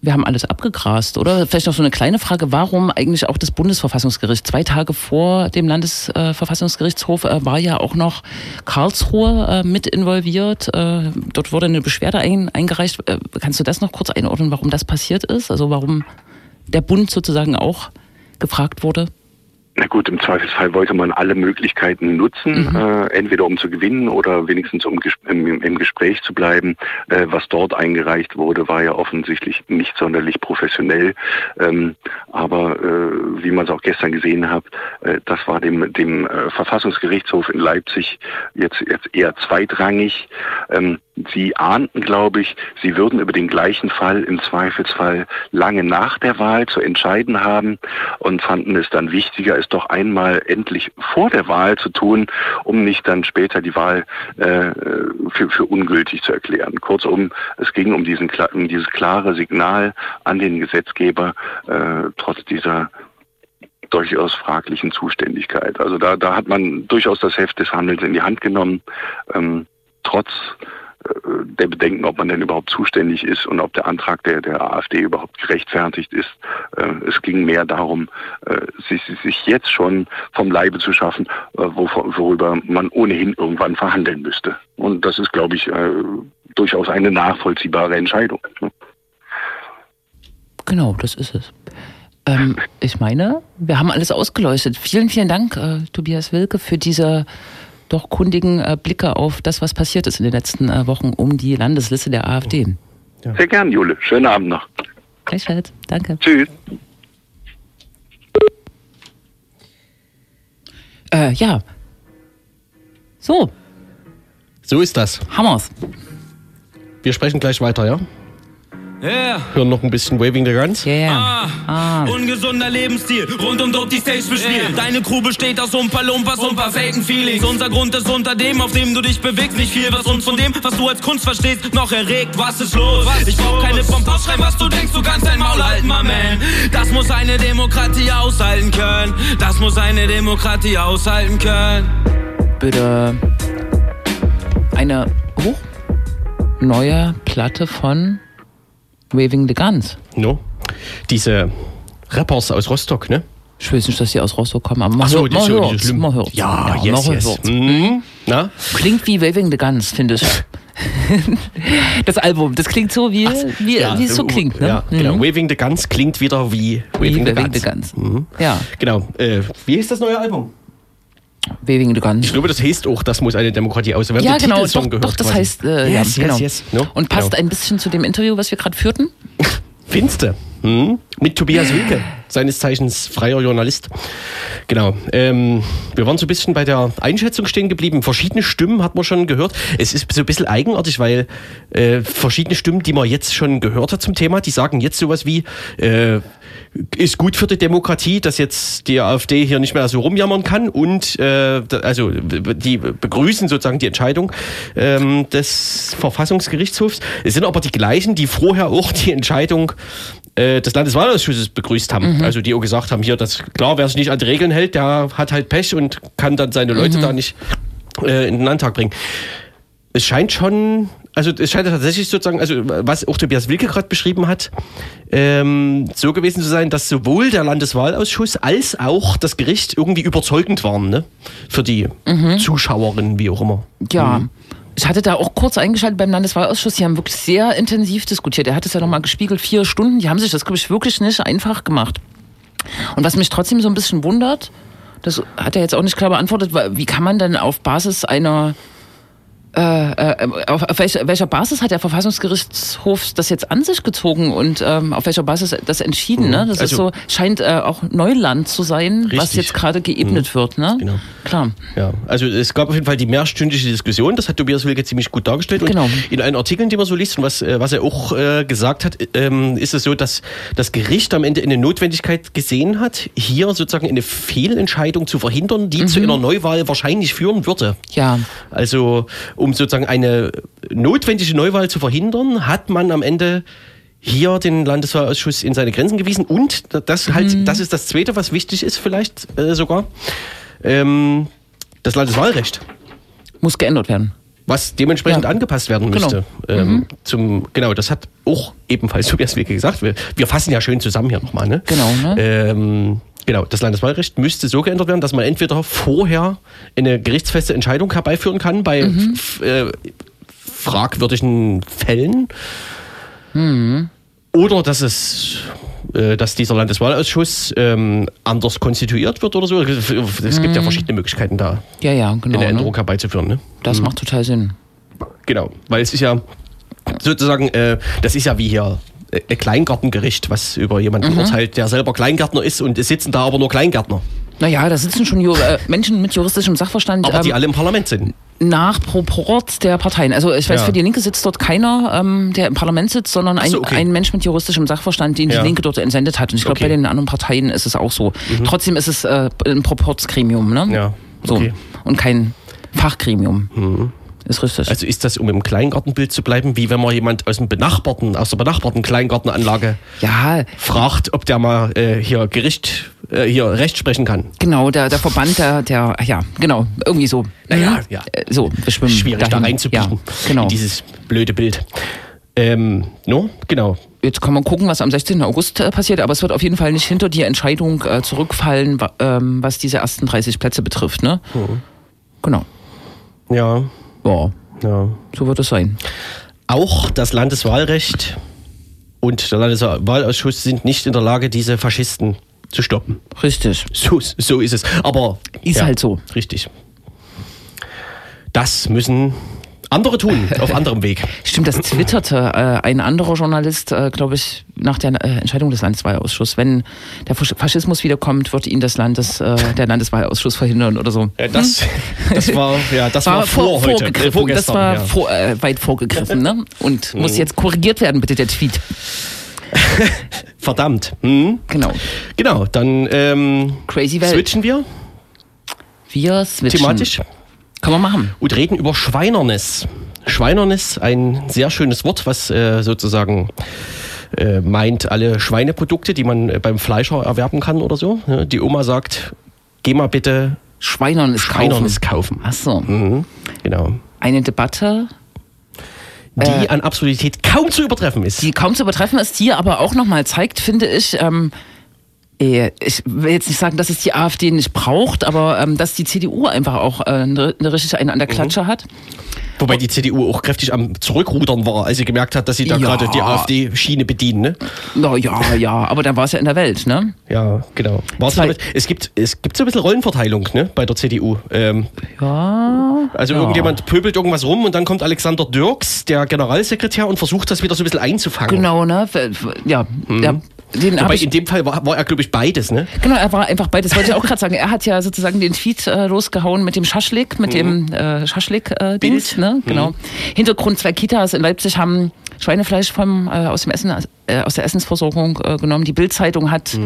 wir haben alles abgegrast, oder? Vielleicht noch so eine kleine Frage, warum eigentlich auch das Bundesverfassungsgericht? Zwei Tage vor dem Landesverfassungsgerichtshof äh, war ja auch noch Karlsruhe äh, mit involviert. Äh, dort wurde eine Beschwerde ein, eingereicht. Äh, kannst du das noch kurz einordnen, warum das passiert ist? Also warum der Bund sozusagen auch gefragt wurde? Na gut, im Zweifelsfall wollte man alle Möglichkeiten nutzen, mhm. äh, entweder um zu gewinnen oder wenigstens um im, im Gespräch zu bleiben. Äh, was dort eingereicht wurde, war ja offensichtlich nicht sonderlich professionell. Ähm, aber äh, wie man es auch gestern gesehen hat, äh, das war dem, dem äh, Verfassungsgerichtshof in Leipzig jetzt, jetzt eher zweitrangig. Ähm, Sie ahnten, glaube ich, Sie würden über den gleichen Fall im Zweifelsfall lange nach der Wahl zu entscheiden haben und fanden es dann wichtiger, es doch einmal endlich vor der Wahl zu tun, um nicht dann später die Wahl äh, für, für ungültig zu erklären. Kurzum, es ging um, diesen, um dieses klare Signal an den Gesetzgeber, äh, trotz dieser durchaus fraglichen Zuständigkeit. Also da, da hat man durchaus das Heft des Handels in die Hand genommen, ähm, trotz der Bedenken, ob man denn überhaupt zuständig ist und ob der Antrag der, der AfD überhaupt gerechtfertigt ist. Äh, es ging mehr darum, äh, sich, sich jetzt schon vom Leibe zu schaffen, äh, worüber man ohnehin irgendwann verhandeln müsste. Und das ist, glaube ich, durchaus eine nachvollziehbare Entscheidung. Genau, das ist es. Ähm, ich meine, wir haben alles ausgeleuchtet. Vielen, vielen Dank, äh, Tobias Wilke, für diese doch kundigen äh, Blicke auf das, was passiert ist in den letzten äh, Wochen um die Landesliste der AfD. Ja. Sehr gern, Jule. Schönen Abend noch. Gleichfalls. Danke. Tschüss. Äh, ja. So. So ist das. Hammers. Wir sprechen gleich weiter, ja? Yeah. Hören noch ein bisschen Waving the Guns. Yeah. Ah. ah. Ungesunder Lebensstil, rund um dort die Stage bespielen. Yeah. Deine Crew besteht aus Umpa Lumpas und paar faken Feelings. Unser Grund ist unter dem, auf dem du dich bewegst. Nicht viel, was uns von dem, was du als Kunst verstehst, noch erregt. Was ist los? Was ich brauch keine Pompas schreiben, was du denkst, du kannst dein Maul halten, my man. Das muss eine Demokratie aushalten können. Das muss eine Demokratie aushalten können. Bitte eine hoch neue Platte von Waving the Guns. No. Diese Rappers aus Rostock, ne? Ich weiß nicht, dass die aus Rostock kommen, aber man so, hört, man hört, schlimm. man hört. Ja, ja yes, yes. Mhm. Na? Klingt wie Waving the Guns, finde ich. das Album, das klingt so, wie, wie, ja, wie es so klingt. Ne? Ja, genau. Mhm. Waving the Guns klingt wieder wie Waving, wie the, Waving Guns. the Guns. Mhm. Ja. Genau. Äh, wie ist das neue Album? The Guns. Ich glaube, das heißt auch, das muss eine Demokratie aus. Ja, genau, doch, gehört, doch, das quasi. heißt, äh, yes, ja, genau. Yes, yes. No? Und passt genau. ein bisschen zu dem Interview, was wir gerade führten? Finste. Hm? Mit Tobias Wilke, seines Zeichens freier Journalist. Genau. Ähm, wir waren so ein bisschen bei der Einschätzung stehen geblieben. Verschiedene Stimmen hat man schon gehört. Es ist so ein bisschen eigenartig, weil äh, verschiedene Stimmen, die man jetzt schon gehört hat zum Thema, die sagen jetzt sowas wie, äh, ist gut für die Demokratie, dass jetzt die AfD hier nicht mehr so rumjammern kann und äh, also die begrüßen sozusagen die Entscheidung ähm, des Verfassungsgerichtshofs. Es sind aber die gleichen, die vorher auch die Entscheidung äh, des Landeswahlausschusses begrüßt haben. Mhm. Also die auch gesagt haben, hier, das klar, wer sich nicht an die Regeln hält, der hat halt Pech und kann dann seine Leute mhm. da nicht äh, in den Landtag bringen. Es scheint schon also es scheint tatsächlich sozusagen, also was auch Tobias Wilke gerade beschrieben hat, ähm, so gewesen zu sein, dass sowohl der Landeswahlausschuss als auch das Gericht irgendwie überzeugend waren, ne? Für die mhm. Zuschauerinnen, wie auch immer. Ja. Mhm. Ich hatte da auch kurz eingeschaltet beim Landeswahlausschuss. Die haben wirklich sehr intensiv diskutiert. Der hat es ja nochmal gespiegelt, vier Stunden. Die haben sich das, glaube ich, wirklich nicht einfach gemacht. Und was mich trotzdem so ein bisschen wundert, das hat er jetzt auch nicht klar beantwortet, wie kann man denn auf Basis einer äh, äh, auf, auf welcher, welcher, Basis hat der Verfassungsgerichtshof das jetzt an sich gezogen und ähm, auf welcher Basis das entschieden? Ne? Das also, ist so, scheint äh, auch Neuland zu sein, richtig. was jetzt gerade geebnet mhm. wird. Ne? Genau. Klar. Ja, also es gab auf jeden Fall die mehrstündige Diskussion, das hat Tobias Wilke ziemlich gut dargestellt. Und genau. in allen Artikeln, die man so liest und was, äh, was er auch äh, gesagt hat, ähm, ist es so, dass das Gericht am Ende eine Notwendigkeit gesehen hat, hier sozusagen eine Fehlentscheidung zu verhindern, die mhm. zu einer Neuwahl wahrscheinlich führen würde. Ja. Also um um sozusagen eine notwendige Neuwahl zu verhindern, hat man am Ende hier den Landeswahlausschuss in seine Grenzen gewiesen und das halt, mhm. das ist das Zweite, was wichtig ist vielleicht äh, sogar, ähm, das Landeswahlrecht muss geändert werden. Was dementsprechend ja. angepasst werden genau. müsste. Genau. Ähm, mhm. zum, genau, das hat auch ebenfalls Tobias Wilke gesagt. Wir, wir fassen ja schön zusammen hier nochmal. Ne? Genau. Ne? Ähm, Genau, das Landeswahlrecht müsste so geändert werden, dass man entweder vorher eine gerichtsfeste Entscheidung herbeiführen kann bei mhm. äh, fragwürdigen Fällen. Mhm. Oder dass es äh, dass dieser Landeswahlausschuss ähm, anders konstituiert wird oder so. Es gibt mhm. ja verschiedene Möglichkeiten da, ja, ja, genau, eine Änderung ne? herbeizuführen. Ne? Das mhm. macht total Sinn. Genau, weil es ist ja sozusagen, äh, das ist ja wie hier Kleingartengericht, was über jemanden mhm. urteilt, der selber Kleingärtner ist und es sitzen da aber nur Kleingärtner. Naja, da sitzen schon äh, Menschen mit juristischem Sachverstand. Aber ähm, die alle im Parlament sind. Nach Proport der Parteien. Also ich weiß, ja. für die Linke sitzt dort keiner, ähm, der im Parlament sitzt, sondern ein, so, okay. ein Mensch mit juristischem Sachverstand, den ja. die Linke dort entsendet hat. Und ich glaube, okay. bei den anderen Parteien ist es auch so. Mhm. Trotzdem ist es äh, ein Proportsgremium, ne? Ja. Okay. So. Und kein Fachgremium. Mhm. Ist richtig. Also ist das, um im Kleingartenbild zu bleiben, wie wenn man jemand aus dem benachbarten, aus der benachbarten Kleingartenanlage ja. fragt, ob der mal äh, hier Gericht, äh, hier Recht sprechen kann. Genau, der, der Verband, der, der, ja, genau, irgendwie so. Naja, mhm. ja. Äh, so, schwimmen Schwierig dahin. da reinzubiegen. Ja, genau. In dieses blöde Bild. Ähm, no, genau. Jetzt kann man gucken, was am 16. August äh, passiert, aber es wird auf jeden Fall nicht hinter die Entscheidung äh, zurückfallen, ähm, was diese ersten 30 Plätze betrifft. Ne? Mhm. Genau. Ja. Ja, so wird es sein. Auch das Landeswahlrecht und der Landeswahlausschuss sind nicht in der Lage, diese Faschisten zu stoppen. Richtig. So, so ist es. Aber ist ja, halt so. Richtig. Das müssen andere tun, auf anderem Weg. Stimmt, das twitterte äh, ein anderer Journalist, äh, glaube ich, nach der äh, Entscheidung des Landeswahlausschusses. Wenn der Faschismus wiederkommt, wird ihn das Landes, äh, der Landeswahlausschuss verhindern oder so. Ja, das, das war, ja, das war, war vor, vor heute. Äh, das war ja. vor, äh, weit vorgegriffen ne? und mhm. muss jetzt korrigiert werden, bitte, der Tweet. Verdammt. Mhm. Genau. Genau, dann ähm, Crazy Welt. switchen wir. Wir switchen. Thematisch. Kann man machen. Und reden über Schweinernis. Schweinernis, ein sehr schönes Wort, was äh, sozusagen äh, meint alle Schweineprodukte, die man äh, beim Fleischer erwerben kann oder so. Die Oma sagt, geh mal bitte Schweinernis, Schweinernis kaufen. kaufen. Ach so. Mhm, genau. Eine Debatte, die äh, an Absurdität kaum zu übertreffen ist. Die kaum zu übertreffen ist, die aber auch nochmal zeigt, finde ich, ähm, äh, ich will jetzt nicht sagen, dass es die AfD nicht braucht, aber ähm, dass die CDU einfach auch äh, eine, eine richtig eine an der. Klatsche mhm. hat. Wobei die CDU auch kräftig am Zurückrudern war, als sie gemerkt hat, dass sie da ja. gerade die AfD-Schiene bedienen. Ne? Na ja, ja, aber dann war es ja in der Welt, ne? Ja, genau. War's damit, es, gibt, es gibt so ein bisschen Rollenverteilung ne, bei der CDU. Ähm, ja. Also ja. irgendjemand pöbelt irgendwas rum und dann kommt Alexander Dirks, der Generalsekretär, und versucht das wieder so ein bisschen einzufangen. Genau, ne? Ja, mhm. der Den Wobei ich, in dem Fall war, war er, glaube ich, beides, ne? genau, er war einfach beides. Wollte ich auch gerade sagen. Er hat ja sozusagen den Tweet äh, losgehauen mit dem Schaschlik, mit dem äh, Schaschlik-Dings. Bild. ne? Genau. Hintergrund: Zwei Kitas in Leipzig haben Schweinefleisch vom, äh, aus, dem Essen, äh, aus der Essensversorgung äh, genommen. Die Bild-Zeitung hat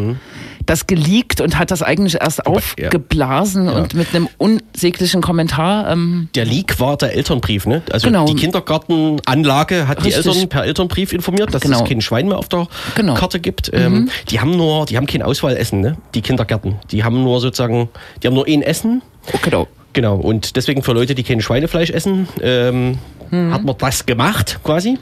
das geleakt und hat das eigentlich erst ja. aufgeblasen und mit einem unsäglichen Kommentar. Ähm, Der Leak war der Elternbrief, ne? Also Genau. die Kindergartenanlage hat Richtig. die Eltern per Elternbrief informiert, dass Genau. es kein Schwein mehr auf der Genau. Karte gibt. Ähm, die haben nur, die haben kein Auswahlessen, ne? Die Kindergärten. Die haben nur sozusagen, die haben nur ein Essen. genau. Genau. Und deswegen für Leute, die kein Schweinefleisch essen, ähm, Mhm. hat man das gemacht, quasi.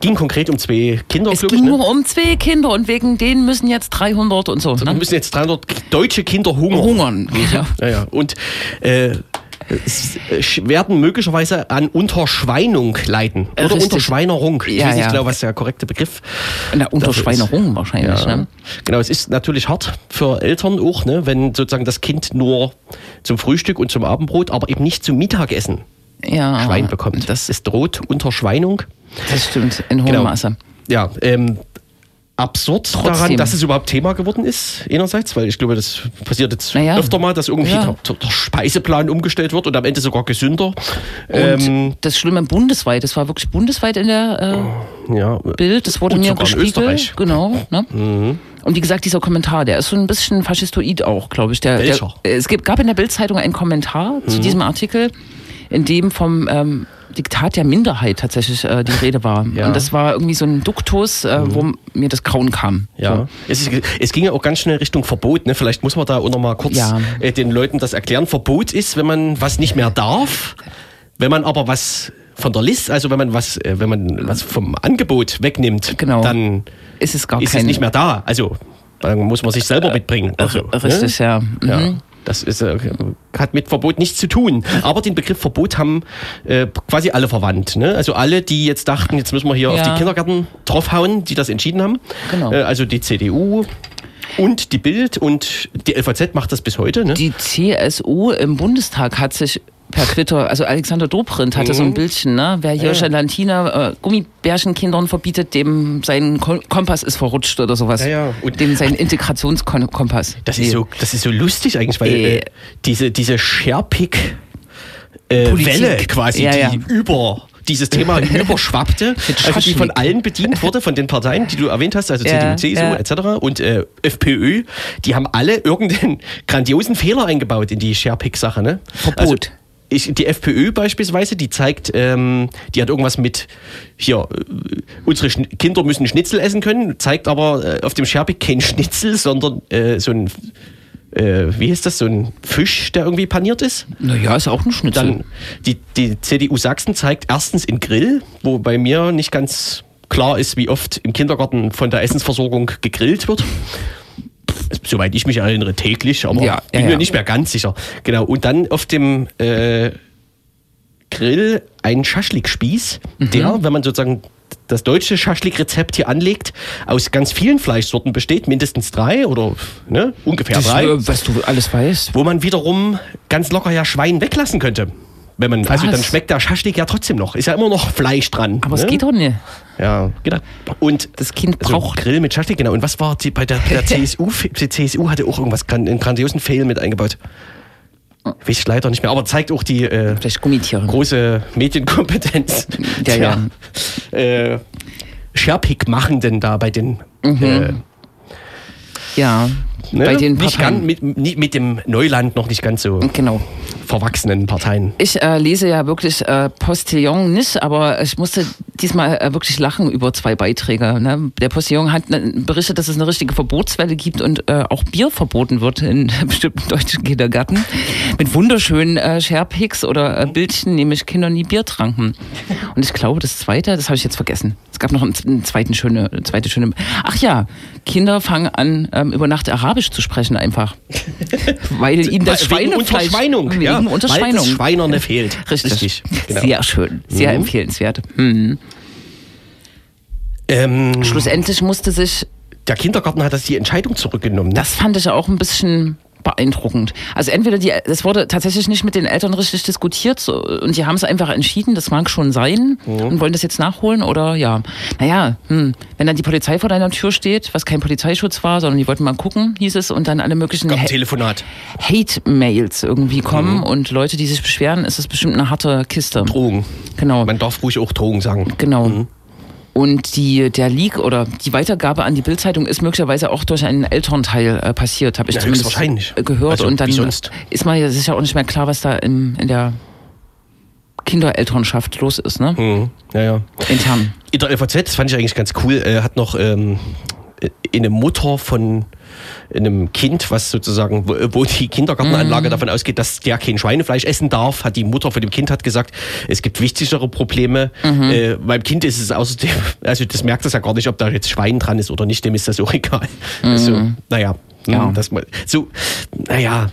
Ging konkret um zwei Kinder, Es ging Ne? nur um zwei Kinder und wegen denen müssen jetzt 300 und so. Wir Ne? müssen jetzt 300 deutsche Kinder hungern. Hungern. Genau. Ja, ja. Und äh, werden möglicherweise an Unterschweinung leiden. Äh, Oder richtig. Unterschweinerung. Ich Ja, weiß nicht ja. genau, was der korrekte Begriff ist. Unterschweinerung wahrscheinlich. Ja. Ne? Genau, es ist natürlich hart für Eltern auch, ne, wenn sozusagen das Kind nur zum Frühstück und zum Abendbrot, aber eben nicht zum Mittagessen Ja, Schwein bekommt. Das, es droht Unterschweinung. das stimmt, in hohem Genau. Maße. Ja, ähm, absurd Trotzdem. daran, dass es überhaupt Thema geworden ist, einerseits, weil ich glaube, das passiert jetzt Naja. öfter mal, dass irgendwie Ja. der, der Speiseplan umgestellt wird und am Ende sogar gesünder. Und Ähm, das Schlimme bundesweit, das war wirklich bundesweit in der ja, äh, Bild, das wurde Und mir gespiegelt. Mhm. Genau. Ne? Und wie gesagt, dieser Kommentar, der ist so ein bisschen faschistoid auch, glaube ich. Der, der? Mhm. es gab in der Bildzeitung einen Kommentar zu diesem Artikel, in dem vom ähm, Diktat der Minderheit tatsächlich äh, die Rede war. Ja. Und das war irgendwie so ein Duktus, äh, wo mir das Grauen kam. Ja, es, ist, es ging ja auch ganz schnell Richtung Verbot. Ne? Vielleicht muss man da auch noch mal kurz Ja. äh, den Leuten das erklären. Verbot ist, wenn man was nicht mehr darf, wenn man aber was von der Liste, also wenn man was, äh, wenn man was vom Angebot wegnimmt, Genau. dann Ist es gar ist kein es nicht mehr da. Also dann muss man sich selber mitbringen. Also, Richtig, ne? ja. Mhm. Ja, das ist, äh, hat mit Verbot nichts zu tun. Aber den Begriff Verbot haben äh, quasi alle verwandt. Ne? Also alle, die jetzt dachten, jetzt müssen wir hier auf Ja. die Kindergärten draufhauen, die das entschieden haben. Genau. Äh, also die CDU und die Bild und die LVZ macht das bis heute. Ne? Die CSU im Bundestag hat sich per Twitter, also Alexander Dobrindt hatte Mhm. so ein Bildchen, ne? Wer hier Gelantina äh, Gummibärchenkindern verbietet, dem sein Ko Kompass ist verrutscht oder sowas. Ja, ja. Und- dem sein Integrationskompass. Das ist, so, das ist so lustig eigentlich, weil Äh. äh, diese, diese Scherpik äh. Welle quasi, Ja, ja. die über dieses Thema überschwappte, also die von allen bedient wurde, von den Parteien, die du erwähnt hast, also Ja, CDU, CSU ja. etc. und äh, FPÖ, die haben alle irgendeinen grandiosen Fehler eingebaut in die Scherpik-Sache. Ne? Verbot. Also, ich, die FPÖ beispielsweise, die zeigt, ähm, die hat irgendwas mit, hier, äh, unsere Schn Kinder müssen Schnitzel essen können, zeigt aber äh, auf dem Scherpik kein Schnitzel, sondern äh, so ein, äh, wie heißt das, so ein Fisch, der irgendwie paniert ist. Naja, ist auch ein Schnitzel. Dann die, die CDU Sachsen zeigt erstens in Grill, wo bei mir nicht ganz klar ist, wie oft im Kindergarten von der Essensversorgung gegrillt wird. Soweit ich mich erinnere, täglich, aber Ja, bin ja, mir nicht mehr ganz sicher. Genau. Und dann auf dem äh, Grill ein Schaschlikspieß, Mhm. der, wenn man sozusagen das deutsche Schaschlik-Rezept hier anlegt, aus ganz vielen Fleischsorten besteht, mindestens drei oder ne, ungefähr das, drei was du alles weißt. wo man wiederum ganz locker ja Schwein weglassen könnte. Wenn man, also dann schmeckt der Schaschlik ja trotzdem noch. Ist ja immer noch Fleisch dran. Aber ne? es geht doch nicht. Ja, genau. Und Das Kind also braucht. Grill mit Schaschlik, genau. Und was war die, bei der, der CSU? Die CSU hatte auch irgendwas, einen grandiosen Fail mit eingebaut. Weiß ich leider nicht mehr, aber zeigt auch die äh, große Medienkompetenz Ja, ja. der äh, Scherpik-Machenden da bei den äh, Ja. Ne? Bei den nicht Parteien. ganz, mit, nicht- mit dem Neuland noch nicht ganz so Genau. verwachsenen Parteien. Ich äh, lese ja wirklich äh, Postillon nicht, aber ich musste diesmal äh, wirklich lachen über zwei Beiträge. Ne? Der Postillon hat ne, berichtet, dass es eine richtige Verbotswelle gibt und äh, auch Bier verboten wird in bestimmten deutschen Kindergärten. Mit wunderschönen äh, Sharepics oder äh, Bildchen, nämlich Kinder nie Bier tranken. Und ich glaube, das zweite, das habe ich jetzt vergessen. Es gab noch einen, einen zweiten schöne, eine zweite schöne. Ach ja, Kinder fangen an, ähm, über Nacht Arabisch zu sprechen einfach. Weil ihnen das Wegen Schweinefleisch... Unterschweinung. Wegen ja, Unterschweinung. Weil das Schweinerne fehlt. Richtig. genau. Sehr schön, sehr Mhm. empfehlenswert. Mhm. Ähm, Schlussendlich musste sich, der Kindergarten hat das die Entscheidung zurückgenommen. Ne? das fand ich auch ein bisschen beeindruckend. Also entweder die, es wurde tatsächlich nicht mit den Eltern richtig diskutiert so, und die haben es einfach entschieden, das mag schon sein mhm. und wollen das jetzt nachholen oder ja. Naja, hm, wenn dann die Polizei vor deiner Tür steht, was kein Polizeischutz war, sondern die wollten mal gucken, hieß es, und dann alle möglichen ha Telefonat. Hate-Mails irgendwie kommen mhm. und Leute, die sich beschweren, ist das bestimmt eine harte Kiste. Drogen. Genau. Man darf ruhig auch Drogen sagen. Genau. Mhm. Und die, der Leak oder die Weitergabe an die Bildzeitung ist möglicherweise auch durch einen Elternteil äh, passiert, habe ich ja, zumindest wahrscheinlich. gehört. Also, und dann ist man ja auch nicht mehr klar, was da in, in der Kinderelternschaft los ist, ne? Mhm. Ja, ja. Intern. In der FAZ, das fand ich eigentlich ganz cool, äh, hat noch ähm, eine Mutter von einem Kind, was sozusagen, wo, die Kindergartenanlage mhm. davon ausgeht, dass der kein Schweinefleisch essen darf, hat die Mutter von dem Kind hat gesagt, es gibt wichtigere Probleme. Mhm. Äh, beim Kind ist es außerdem, also das merkt das ja gar nicht, ob da jetzt Schwein dran ist oder nicht, dem ist das auch egal. Mhm. Also, naja, ja. das mal, so, naja,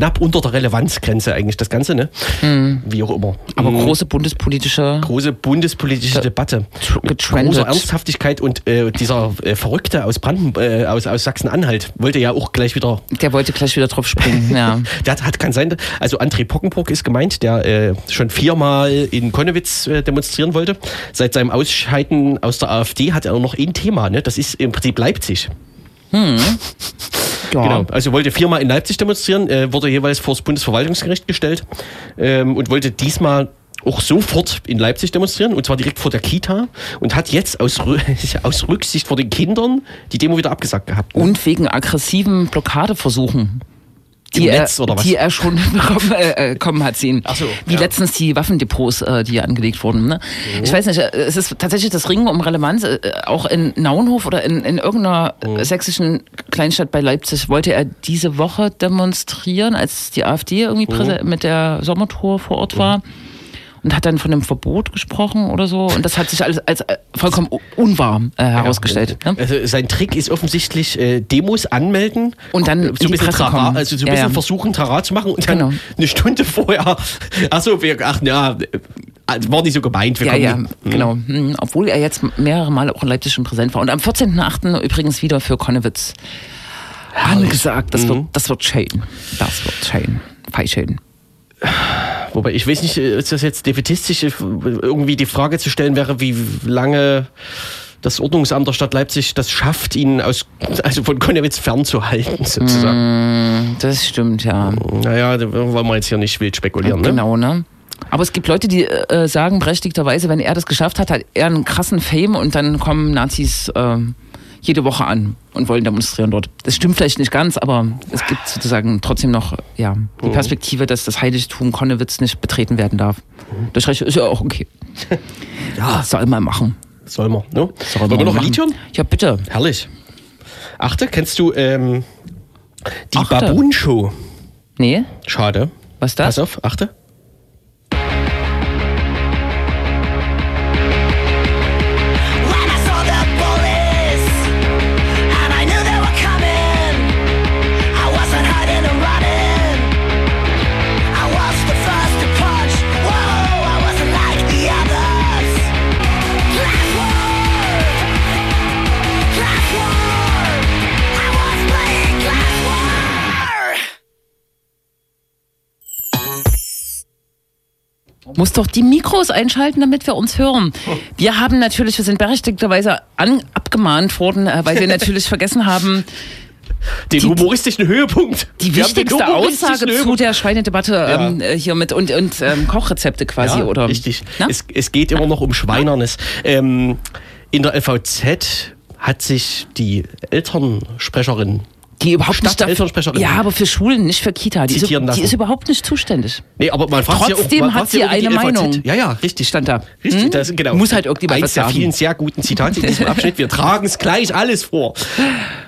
knapp unter der Relevanzgrenze eigentlich das Ganze, ne? Mhm. Wie auch immer. Aber mhm. große bundespolitische. Große bundespolitische Debatte. Getrendet. Große Ernsthaftigkeit und äh, dieser äh, Verrückte aus Brandenburg, äh, aus, aus Sachsen-Anhalt wollte ja auch gleich wieder. Der wollte gleich wieder drauf springen, ja. der hat, hat, kann sein, also André Pockenburg ist gemeint, der äh, schon viermal in Konnewitz äh, demonstrieren wollte. Seit seinem Ausscheiden aus der AfD hat er noch ein Thema, ne? Das ist im Prinzip Leipzig. Hm. Ja. Genau, also wollte viermal in Leipzig demonstrieren, äh, wurde jeweils vor das Bundesverwaltungsgericht gestellt ähm, und wollte diesmal auch sofort in Leipzig demonstrieren und zwar direkt vor der Kita und hat jetzt aus, aus Rücksicht vor den Kindern die Demo wieder abgesagt gehabt. Ne? Und wegen aggressiven Blockadeversuchen die, Netz, er, die er schon bekommen, äh, kommen hat sehen. Ach so, Wie ja. letztens die Waffendepots, äh, die angelegt wurden. Ne? Mhm. Ich weiß nicht, äh, es ist tatsächlich das Ringen um Relevanz. Äh, auch in Naunhof oder in, in irgendeiner mhm. sächsischen Kleinstadt bei Leipzig wollte er diese Woche demonstrieren, als die AfD irgendwie mhm. mit der Sommertour vor Ort war. Mhm und hat dann von einem Verbot gesprochen oder so. Und das hat sich alles als äh, vollkommen unwahr äh, herausgestellt. Ja, ne? Also sein Trick ist offensichtlich äh, Demos anmelden und dann so ein bisschen, Trara, also so ein bisschen ja, ja. versuchen, Trara zu machen und dann genau. eine Stunde vorher, achso, wir, ach ja, war nicht so gemeint. Wir ja, ja, hm. genau. Hm, obwohl er jetzt mehrere Male auch in Leipzig schon präsent war. Und am 14.8. übrigens wieder für Konnewitz angesagt. Das, mhm. wird, das wird schön. Das wird schön. Fei schön. Wobei ich weiß nicht, ist das jetzt defetistisch, irgendwie die Frage zu stellen wäre, wie lange das Ordnungsamt der Stadt Leipzig das schafft, ihn aus, also von Konnewitz fernzuhalten, sozusagen. Mm, das stimmt, ja. Naja, da wollen wir jetzt hier nicht wild spekulieren. Ne? Genau, ne? Aber es gibt Leute, die äh, sagen berechtigterweise, wenn er das geschafft hat, hat er einen krassen Fame und dann kommen Nazis äh, jede Woche an und wollen demonstrieren dort. Das stimmt vielleicht nicht ganz, aber es gibt sozusagen trotzdem noch ja, die mhm. Perspektive, dass das Heiligtum Konnewitz nicht betreten werden darf. Mhm. Das ist ja auch okay. ja. Soll man machen. Soll man, ne? Soll Wollen wir noch ein Lied hören? Ja, bitte. Herrlich. Achte, kennst du ähm, die Baboon-Show? Nee. Schade. Was ist das? Pass auf, achte. Muss doch die Mikros einschalten, damit wir uns hören. Wir haben natürlich, wir sind berechtigterweise an, abgemahnt worden, äh, weil wir natürlich vergessen haben, den die, humoristischen Höhepunkt. Die wir wichtigste Aussage zu der Schweinedebatte ja. ähm, äh, hier mit und, und ähm, Kochrezepte quasi, ja, oder? Richtig. Es, es, geht immer noch um Schweinernes. Ähm, in der LVZ hat sich die Elternsprecherin die überhaupt nicht Elternsprecherin. Ja, aber für Schulen, nicht für Kita. Die, ist, die ist, überhaupt nicht zuständig. Nee, aber man fragt Trotzdem ja auch, hat sie eine Meinung. Ja, ja, richtig. Stand da. Richtig, hm? das, genau. Muss halt irgendjemand Eins der vielen sehr guten Zitate in diesem Abschnitt. Wir tragen es gleich alles vor.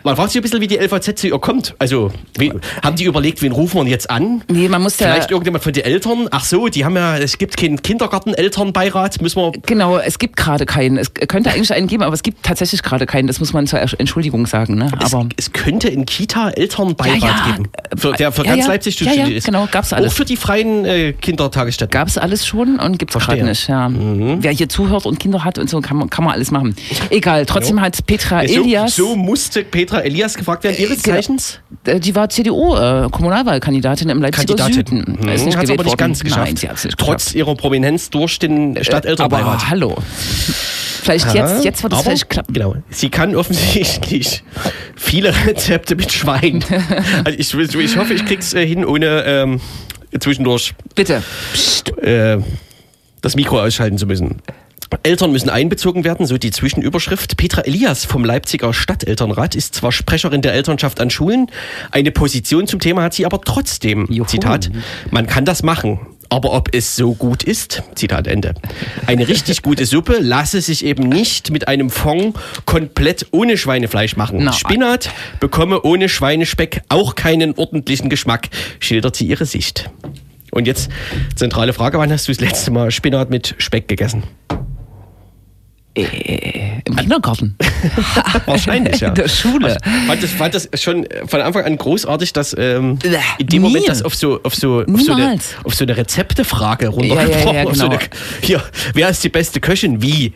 Man fragt sich ein bisschen, wie die LVZ zu ihr kommt. Also, wie, haben die überlegt, wen rufen wir jetzt an? Nee, man muss Vielleicht ja irgendjemand von den Eltern. Ach so, die haben ja, es gibt keinen Kindergarten-Elternbeirat. Müssen wir. Genau, es gibt gerade keinen. Es könnte eigentlich einen geben, aber es gibt tatsächlich gerade keinen. Das muss man zur Entschuldigung sagen. Ne? Aber es, es könnte in Kiel Kita-Elternbeirat Ja, ja. geben. Für, der für Ja, ganz. Leipzig zuständig ist. genau, gab's alles. Auch für die freien äh, Kindertagesstätten. Gab es alles schon und gibt es gerade nicht. Ja. Wer hier zuhört und Kinder hat und so, kann man, kann man alles machen. Egal, trotzdem hat Petra so, Elias, so musste Petra Elias gefragt werden. Ihres genau. Zeichens? äh, die war CDU-Kommunalwahlkandidatin im Leipziger Kandidatin. Süden. Ist nicht Hat gewählt aber nicht worden. ganz geschafft. Nein, nicht Trotz geschafft. ihrer Prominenz durch den Stadtelternbeirat. Aber hallo. Vielleicht jetzt, jetzt wird es vielleicht klappen. Genau. Sie kann offensichtlich viele Rezepte mit Schwein. also ich, ich hoffe, ich krieg's äh, hin, ohne ähm, zwischendurch Bitte. Psst. äh, das Mikro ausschalten zu müssen. Eltern müssen einbezogen werden, so die Zwischenüberschrift. Petra Elias vom Leipziger Stadtelternrat ist zwar Sprecherin der Elternschaft an Schulen, eine Position zum Thema hat sie aber trotzdem. Juhu. Zitat, man kann das machen. Aber ob es so gut ist, Zitat Ende. Eine richtig gute Suppe lasse sich eben nicht mit einem Fond komplett ohne Schweinefleisch machen. Na. Spinat bekomme ohne Schweinespeck auch keinen ordentlichen Geschmack, schildert sie ihre Sicht. Und jetzt zentrale Frage, wann hast du das letzte Mal Spinat mit Speck gegessen? Im Kindergarten. Wahrscheinlich, ja. In der Schule. Ich fand das, fand das schon von Anfang an großartig, dass ähm, in dem nie. Moment das auf so, auf so, auf so, eine, auf so eine Rezeptefrage Ja, runtergebrochen. ja, ja, so genau. eine, hier, wer ist die beste Köchin? Wie?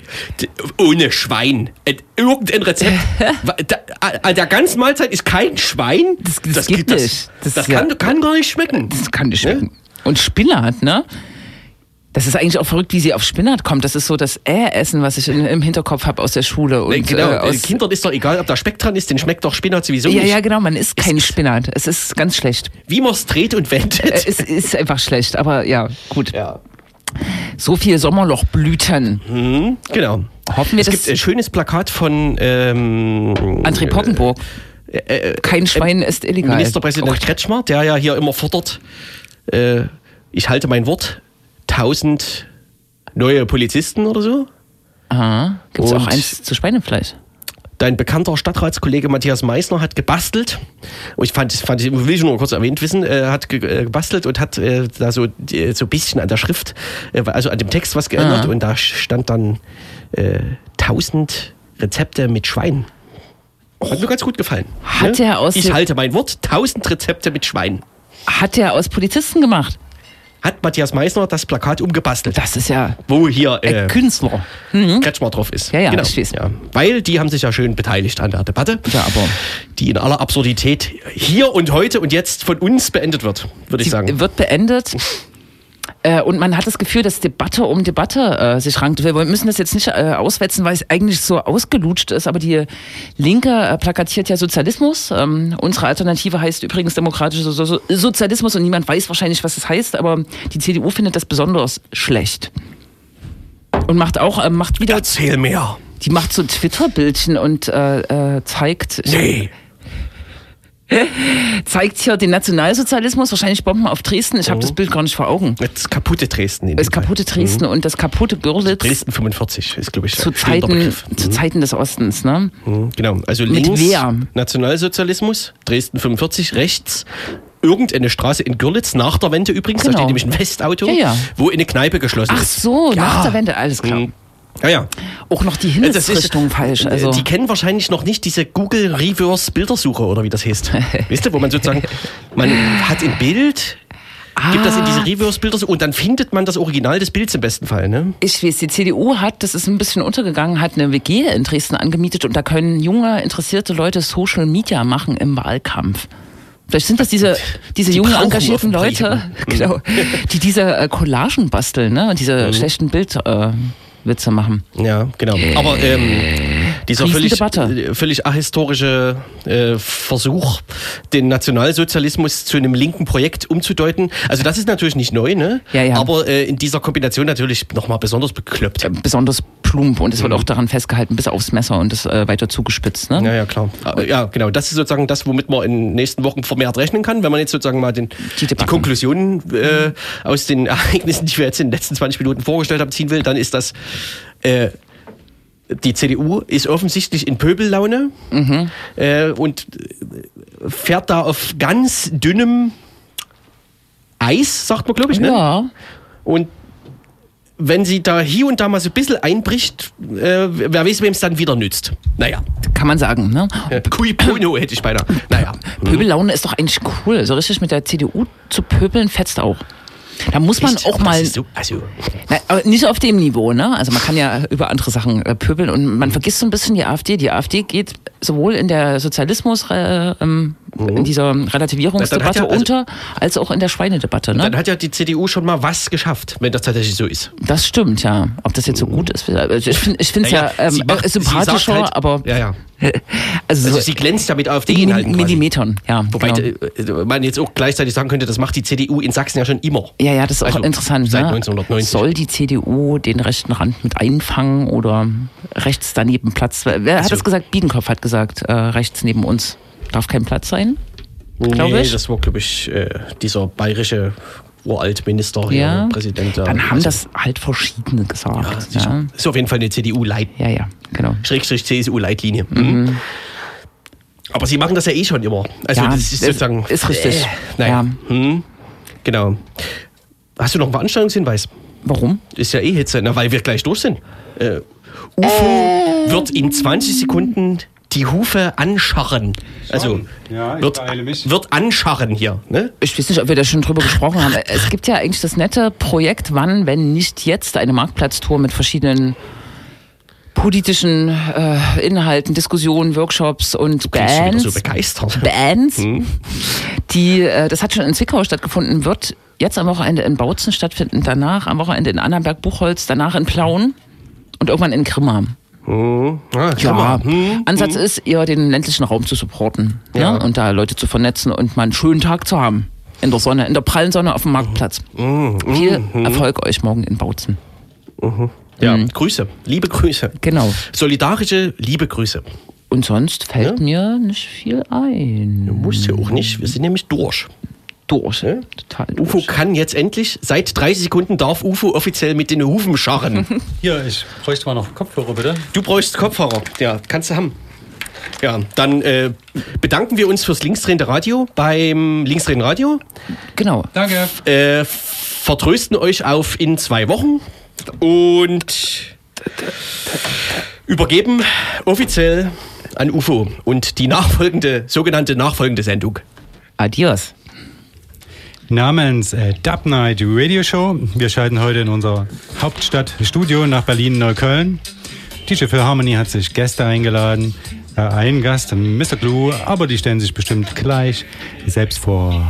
Ohne Schwein. Äh, Irgendein Rezept. An der ganzen Mahlzeit ist kein Schwein? Das- das gibt das, nicht. Das, Das- kann, ja. kann gar nicht schmecken. Das kann nicht schmecken. Und Spinat, ne? Das ist eigentlich auch verrückt, wie sie auf Spinat kommt. Das ist so das Äh-Essen, was ich in, im Hinterkopf habe aus der Schule. Und, Nee, genau, äh, äh, aus, Kindern ist doch egal, ob da Speck dran ist, den schmeckt doch Spinat sowieso ja, nicht. ja, genau, man isst kein Spinat. Es ist ganz schlecht. Wie man es dreht und wendet. Äh, Es ist einfach schlecht, aber ja, gut. ja. So viel Sommerlochblüten. Genau. Hoffen wir, es gibt ein schönes Plakat von ähm, André Pottenburg. Kein Schwein ist illegal. äh, Ministerpräsident Oh. Kretschmer, der ja hier immer fordert, äh, ich halte mein Wort, 1000 neue Polizisten oder so. Aha. Gibt es auch eins zu Schweinefleisch? Dein bekannter Stadtratskollege Matthias Meissner hat gebastelt. Ich fand, fand ich will ich nur kurz erwähnt wissen, äh, hat ge äh, gebastelt und hat äh, da so äh, so ein bisschen an der Schrift, äh, also an dem Text was geändert Ah. und da stand dann äh, 1000 Rezepte mit Schwein. Hat mir ganz gut gefallen. Hat er aus Ich halte mein Wort, 1000 Rezepte mit Schwein. Hat der aus Polizisten gemacht? Hat Matthias Meissner das Plakat umgebastelt, Das ist ja wo hier ein äh, Künstler. Kretschmer drauf ist. Ja, ja, genau. ja. Weil die haben sich ja schön beteiligt an der Debatte. Ja, aber- Die in aller Absurdität hier und heute und jetzt von uns beendet wird, würde ich sagen. wird beendet. Äh, und man hat das Gefühl, dass Debatte um Debatte äh, sich rankt. Wir müssen das jetzt nicht äh, auswetzen, weil es eigentlich so ausgelutscht ist. Aber die Linke äh, plakatiert ja Sozialismus. Ähm, unsere Alternative heißt übrigens demokratischer so so Sozialismus und niemand weiß wahrscheinlich, was es heißt. Aber die CDU findet das besonders schlecht. Und macht auch, äh, macht wieder, Erzähl mehr. die macht so Twitter-Bildchen und zeigt, Nee. zeigt hier den Nationalsozialismus, wahrscheinlich Bomben auf Dresden. Ich habe das Bild gar nicht vor Augen. Das kaputte Dresden. Das kaputte Dresden und das kaputte Görlitz Dresden 45 ist, glaube ich, zu Zeiten, Begriff. zu Zeiten des Ostens. Ne? Mhm, Genau. Also Mit links wer? Nationalsozialismus, Dresden 45, rechts irgendeine Straße in Görlitz, nach der Wende übrigens, da Genau. steht nämlich ein Westauto, Ja, ja. wo eine Kneipe geschlossen Ach ist. so, Ja. nach der Wende, alles klar. Mhm. Ja, ja. Auch noch die ist- Himmelsrichtung falsch. Also. Die kennen wahrscheinlich noch nicht diese Google Reverse Bildersuche oder wie das heißt. Wisst ihr, wo man sozusagen, man hat ein Bild, gibt das in diese Reverse Bildersuche und dann findet man das Original des Bilds im besten Fall. Ne? Ich weiß, die CDU hat, das ist ein bisschen untergegangen, hat eine WG in Dresden angemietet und da können junge, interessierte Leute Social Media machen im Wahlkampf. Vielleicht sind das diese, diese Die jungen, engagierten. Leute, genau, die diese äh, Collagen basteln ne? und diese schlechten Bildwitze äh, Witze machen. Ja, genau. Aber ähm, dieser völlig, äh, völlig ahistorische äh, Versuch, den Nationalsozialismus zu einem linken Projekt umzudeuten, also das ist natürlich nicht neu, ne? Ja, ja. Aber äh, in dieser Kombination natürlich nochmal besonders bekloppt. Äh, Besonders plump und es wird auch daran festgehalten, bis aufs Messer und das äh, weiter zugespitzt. Ne? Ja, ja, klar. Ja, genau. Das ist sozusagen das, womit man in den nächsten Wochen vermehrt rechnen kann, wenn man jetzt sozusagen mal den, Die die. Konklusionen äh, aus den Ereignissen, die wir jetzt in den letzten 20 Minuten vorgestellt haben, ziehen will, dann ist das äh, die CDU ist offensichtlich in Pöbellaune Mhm. äh, und äh, fährt da auf ganz dünnem Eis, sagt man, glaube ich. Ne? Ja. Und wenn sie da hier und da mal so ein bisschen einbricht, äh, wer weiß, wem es dann wieder nützt. Naja. Kann man sagen, ne? Cui bono hätte ich beinahe. Naja. Pöbellaune ist doch eigentlich cool. So richtig mit der CDU zu pöbeln fetzt auch. Da muss man Echt? auch mal. So, also, Na, aber nicht auf dem Niveau, ne? Also man kann ja über andere Sachen äh, pöbeln und man vergisst so ein bisschen die AfD. Die AfD geht sowohl in der Sozialismus, äh, ähm, in dieser Relativierungsdebatte Mhm. Hat ja- also- unter, als auch in der Schweinedebatte, ne? dann hat ja die CDU schon mal was geschafft, wenn das tatsächlich so ist. Das stimmt, ja. Ob das jetzt so gut ist, also ich finde es ja, ähm, sie macht- äh, sie sympathischer, halt- aber Ja, ja. also, Also so sie glänzt ja mit in AfD-Inhalten quasi. Millimetern, ja. Wobei genau. äh, man jetzt auch gleichzeitig sagen könnte, das macht die CDU in Sachsen ja schon immer. Ja, ja, das ist auch Also interessant. seit ne? 1990. Soll die CDU den rechten Rand mit einfangen oder rechts daneben Platz? Wer hat Also- das gesagt? Biedenkopf hat gesagt, äh, rechts neben uns darf kein Platz sein. Glaub nee, das war, glaube ich, äh, dieser bayerische Uraltminister, Ja. ja, Präsident. ja. Dann haben Also, das halt verschiedene ja, gesagt. sicher. Ja, Ist auf jeden Fall eine CDU-Leit, ja, ja, genau. Schrägstrich CSU-Leitlinie. Mhm. Aber sie machen das ja eh schon immer. Also Ja, das ist sozusagen. ist richtig. Äh, naja. Ja. Hm. Genau. Hast du noch einen Veranstaltungshinweis? Warum? Ist ja eh Hitze, na, weil wir gleich durch sind. Äh, UFO wird in 20 Sekunden die Hufe anscharren. Also Ja, ich wird, wird anscharren hier. Ne? Ich weiß nicht, ob wir da schon drüber gesprochen haben. Es gibt ja eigentlich das nette Projekt, wann, wenn nicht jetzt, eine Marktplatztour mit verschiedenen politischen äh, Inhalten, Diskussionen, Workshops und Bist du wieder Bands. so begeistert? Bands, die, äh, das hat schon in Zwickau stattgefunden, wird jetzt am Wochenende in Bautzen stattfinden, danach am Wochenende in Annenberg-Buchholz, danach in Plauen und irgendwann in Grimma. Ah, Ja, schau mal. Hm. Ansatz ist eher den ländlichen Raum zu supporten Ja. ne? und da Leute zu vernetzen und mal einen schönen Tag zu haben. In der Sonne, in der prallen Sonne auf dem Marktplatz. Mhm. Viel Erfolg euch morgen in Bautzen. Ja, Grüße. Liebe Grüße. Genau. Solidarische, liebe Grüße. Und sonst fällt mir nicht viel ein. Muss ja auch nicht. Wir sind nämlich durch. Durch, Ne? total durch. UFO kann jetzt endlich, seit 30 Sekunden darf UFO offiziell mit den Hufen scharren. Hier, ich bräuchte mal noch Kopfhörer, bitte. Du brauchst Kopfhörer. Ja, kannst du haben. Ja, dann äh, bedanken wir uns fürs linksdrehende Radio beim linksdrehenden Radio. Genau. Danke. Äh, vertrösten euch auf in zwei Wochen und übergeben offiziell an UFO und die nachfolgende, sogenannte nachfolgende Sendung. Adios. Namens äh, Dub Night Radio Show. Wir schalten heute in unser Hauptstadtstudio nach Berlin-Neukölln. DJ Phil Harmony hat sich Gäste eingeladen. Äh, ein Gast, Mr. Glue, aber die stellen sich bestimmt gleich selbst vor.